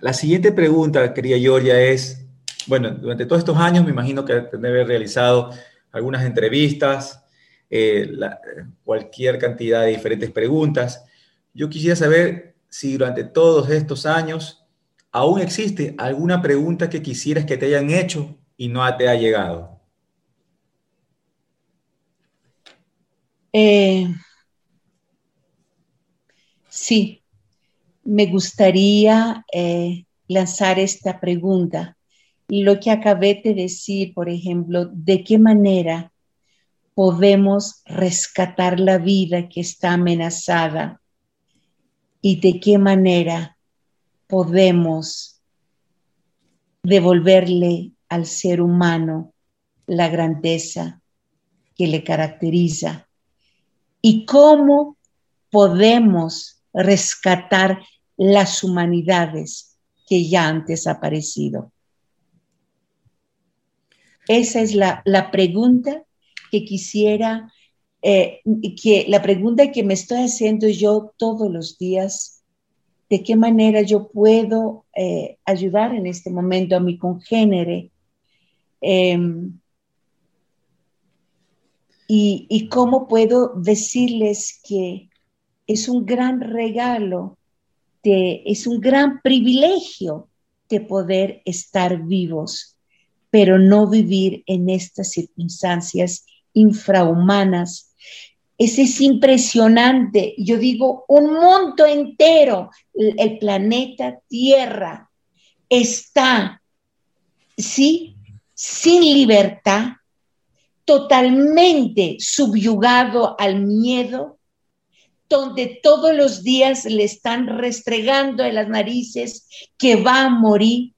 B: la siguiente pregunta, querida Georgia, es, bueno, durante todos estos años me imagino que debe haber realizado algunas entrevistas, eh, cualquier cantidad de diferentes preguntas. Yo quisiera saber si durante todos estos años ¿Aún existe alguna pregunta que quisieras que te hayan hecho y no te ha llegado?
C: Eh, sí, me gustaría eh, lanzar esta pregunta. Lo que acabé de decir, por ejemplo, ¿de qué manera podemos rescatar la vida que está amenazada? ¿Y de qué manera podemos devolverle al ser humano la grandeza que le caracteriza y cómo podemos rescatar las humanidades que ya han desaparecido. Esa es la, pregunta que quisiera, eh, que la pregunta que me estoy haciendo yo todos los días de qué manera yo puedo eh, ayudar en este momento a mi congénere. Em, y, cómo puedo decirles que es un gran regalo, es un gran privilegio de poder estar vivos, pero no vivir en estas circunstancias infrahumanas. Ese es impresionante. Yo digo, un mundo entero, el planeta Tierra, está, sí, sin libertad, totalmente subyugado al miedo, donde todos los días le están restregando en las narices que va a morir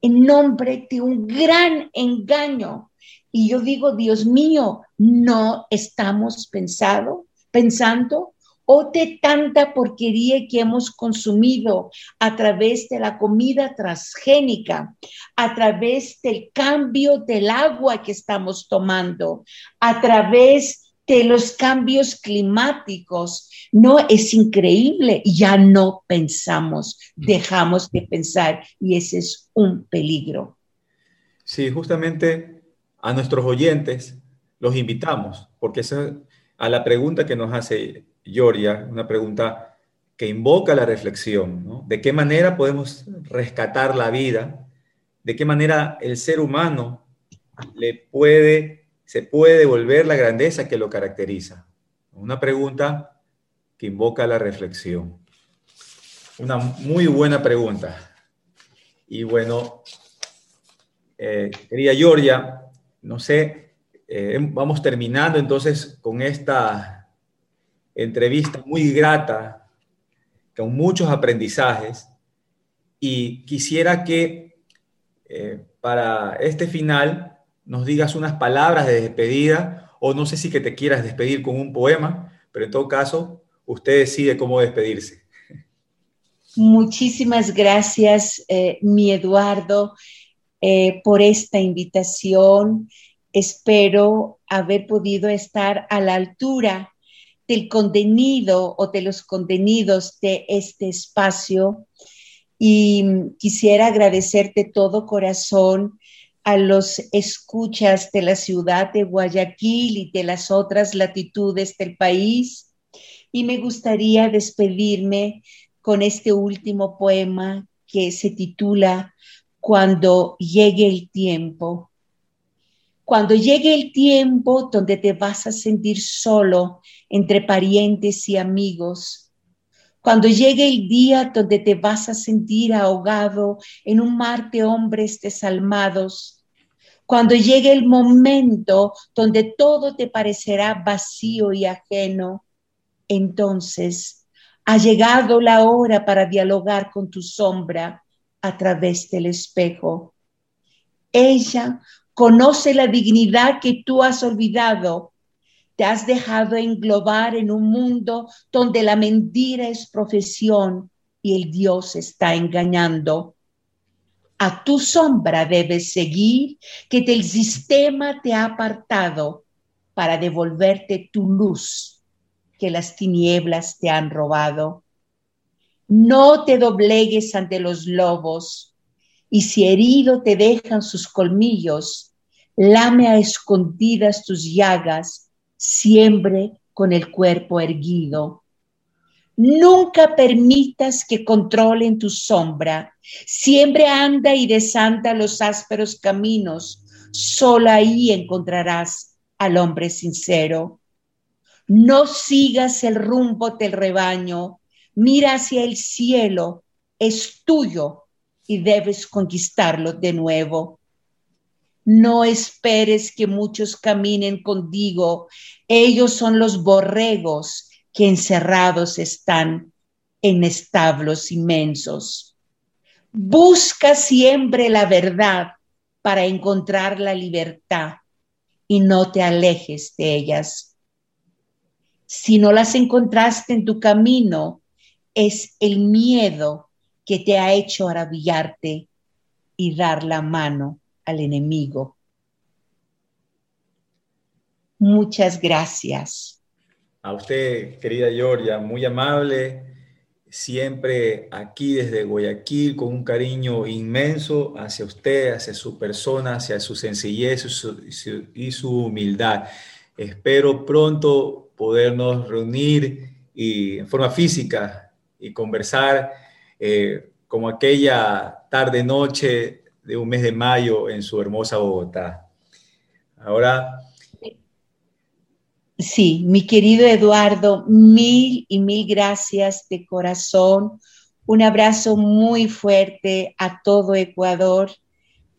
C: en nombre de un gran engaño. Y yo digo, Dios mío, no estamos pensado, pensando o de tanta porquería que hemos consumido a través de la comida transgénica, a través del cambio del agua que estamos tomando, a través de los cambios climáticos. No, es increíble, ya no pensamos, dejamos de pensar y ese es un peligro.
B: Sí, justamente a nuestros oyentes los invitamos, porque esa, a la pregunta que nos hace Yoria, una pregunta que invoca la reflexión, ¿De qué manera podemos rescatar la vida? ¿De qué manera el ser humano le puede, se puede devolver la grandeza que lo caracteriza? Una pregunta que invoca la reflexión. Una muy buena pregunta. Y bueno, eh, querida Georgia, no sé, eh, vamos terminando entonces con esta entrevista muy grata, con muchos aprendizajes, y quisiera que eh, para este final nos digas unas palabras de despedida, o no sé si que te quieras despedir con un poema, pero en todo caso, usted decide cómo despedirse.
C: Muchísimas gracias, eh, mi Eduardo, eh, por esta invitación. Espero haber podido estar a la altura del contenido o de los contenidos de este espacio. Y quisiera agradecerte todo corazón a los escuchas de la ciudad de Guayaquil y de las otras latitudes del país. Y me gustaría despedirme con este último poema que se titula Cuando llegue el tiempo. Cuando llegue el tiempo donde te vas a sentir solo entre parientes y amigos, cuando llegue el día donde te vas a sentir ahogado en un mar de hombres desalmados, cuando llegue el momento donde todo te parecerá vacío y ajeno, entonces ha llegado la hora para dialogar con tu sombra a través del espejo. Ella Conoce la dignidad que tú has olvidado. Te has dejado englobar en un mundo donde la mentira es profesión y el Dios está engañando. A tu sombra debes seguir, que del sistema te ha apartado para devolverte tu luz que las tinieblas te han robado. No te doblegues ante los lobos, y si herido te dejan sus colmillos, lame a escondidas tus llagas, siempre con el cuerpo erguido. Nunca permitas que controlen tu sombra. Siempre anda y desanda los ásperos caminos. Solo ahí encontrarás al hombre sincero. No sigas el rumbo del rebaño. Mira hacia el cielo. Es tuyo y debes conquistarlo de nuevo. No esperes que muchos caminen contigo. Ellos son los borregos que encerrados están en establos inmensos. Busca siempre la verdad para encontrar la libertad y no te alejes de ellas. Si no las encontraste en tu camino, es el miedo que te ha hecho maravillarte y dar la mano al enemigo. Muchas gracias.
B: A usted, querida Georgia, muy amable, siempre aquí desde Guayaquil, con un cariño inmenso hacia usted, hacia su persona, hacia su sencillez y su humildad. Espero pronto podernos reunir y, en forma física y conversar eh, como aquella tarde-noche de un mes de mayo en su hermosa Bogotá. Ahora...
C: Sí, mi querido Eduardo, mil y mil gracias de corazón. Un abrazo muy fuerte a todo Ecuador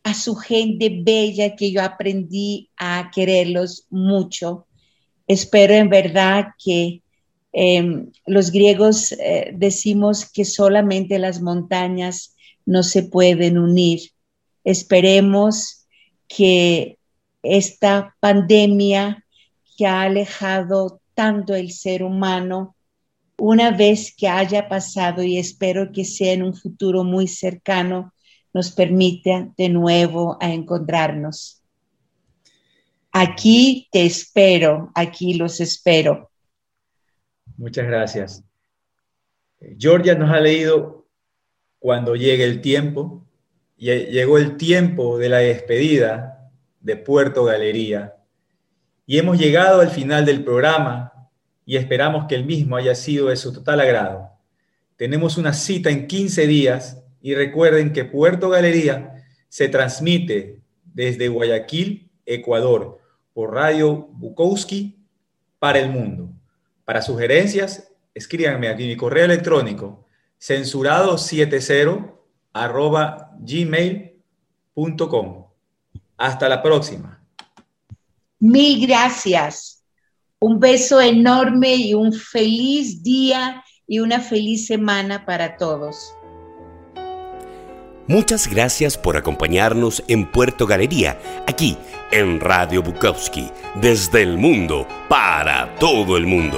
C: a su gente bella que yo aprendí a quererlos mucho. Espero en verdad que em, los griegos eh, decimos que solamente las montañas no se pueden unir. Esperemos que esta pandemia que ha alejado tanto el ser humano, una vez que haya pasado y espero que sea en un futuro muy cercano, nos permite de nuevo a encontrarnos. Aquí te espero, aquí los espero.
B: Muchas gracias. Georgia nos ha leído cuando llegue el tiempo. Llegó el tiempo de la despedida de Puerto Galería y hemos llegado al final del programa y esperamos que el mismo haya sido de su total agrado. Tenemos una cita en 15 días y recuerden que Puerto Galería se transmite desde Guayaquil, Ecuador, por Radio Bukowski para el mundo. Para sugerencias, escríbanme aquí mi correo electrónico censurado70 arroba gmail.com. Hasta la próxima.
C: Mil gracias. Un beso enorme y un feliz día y una feliz semana para todos.
A: Muchas gracias por acompañarnos en Puerto Galería, aquí en Radio Bukowski, desde el mundo, para todo el mundo.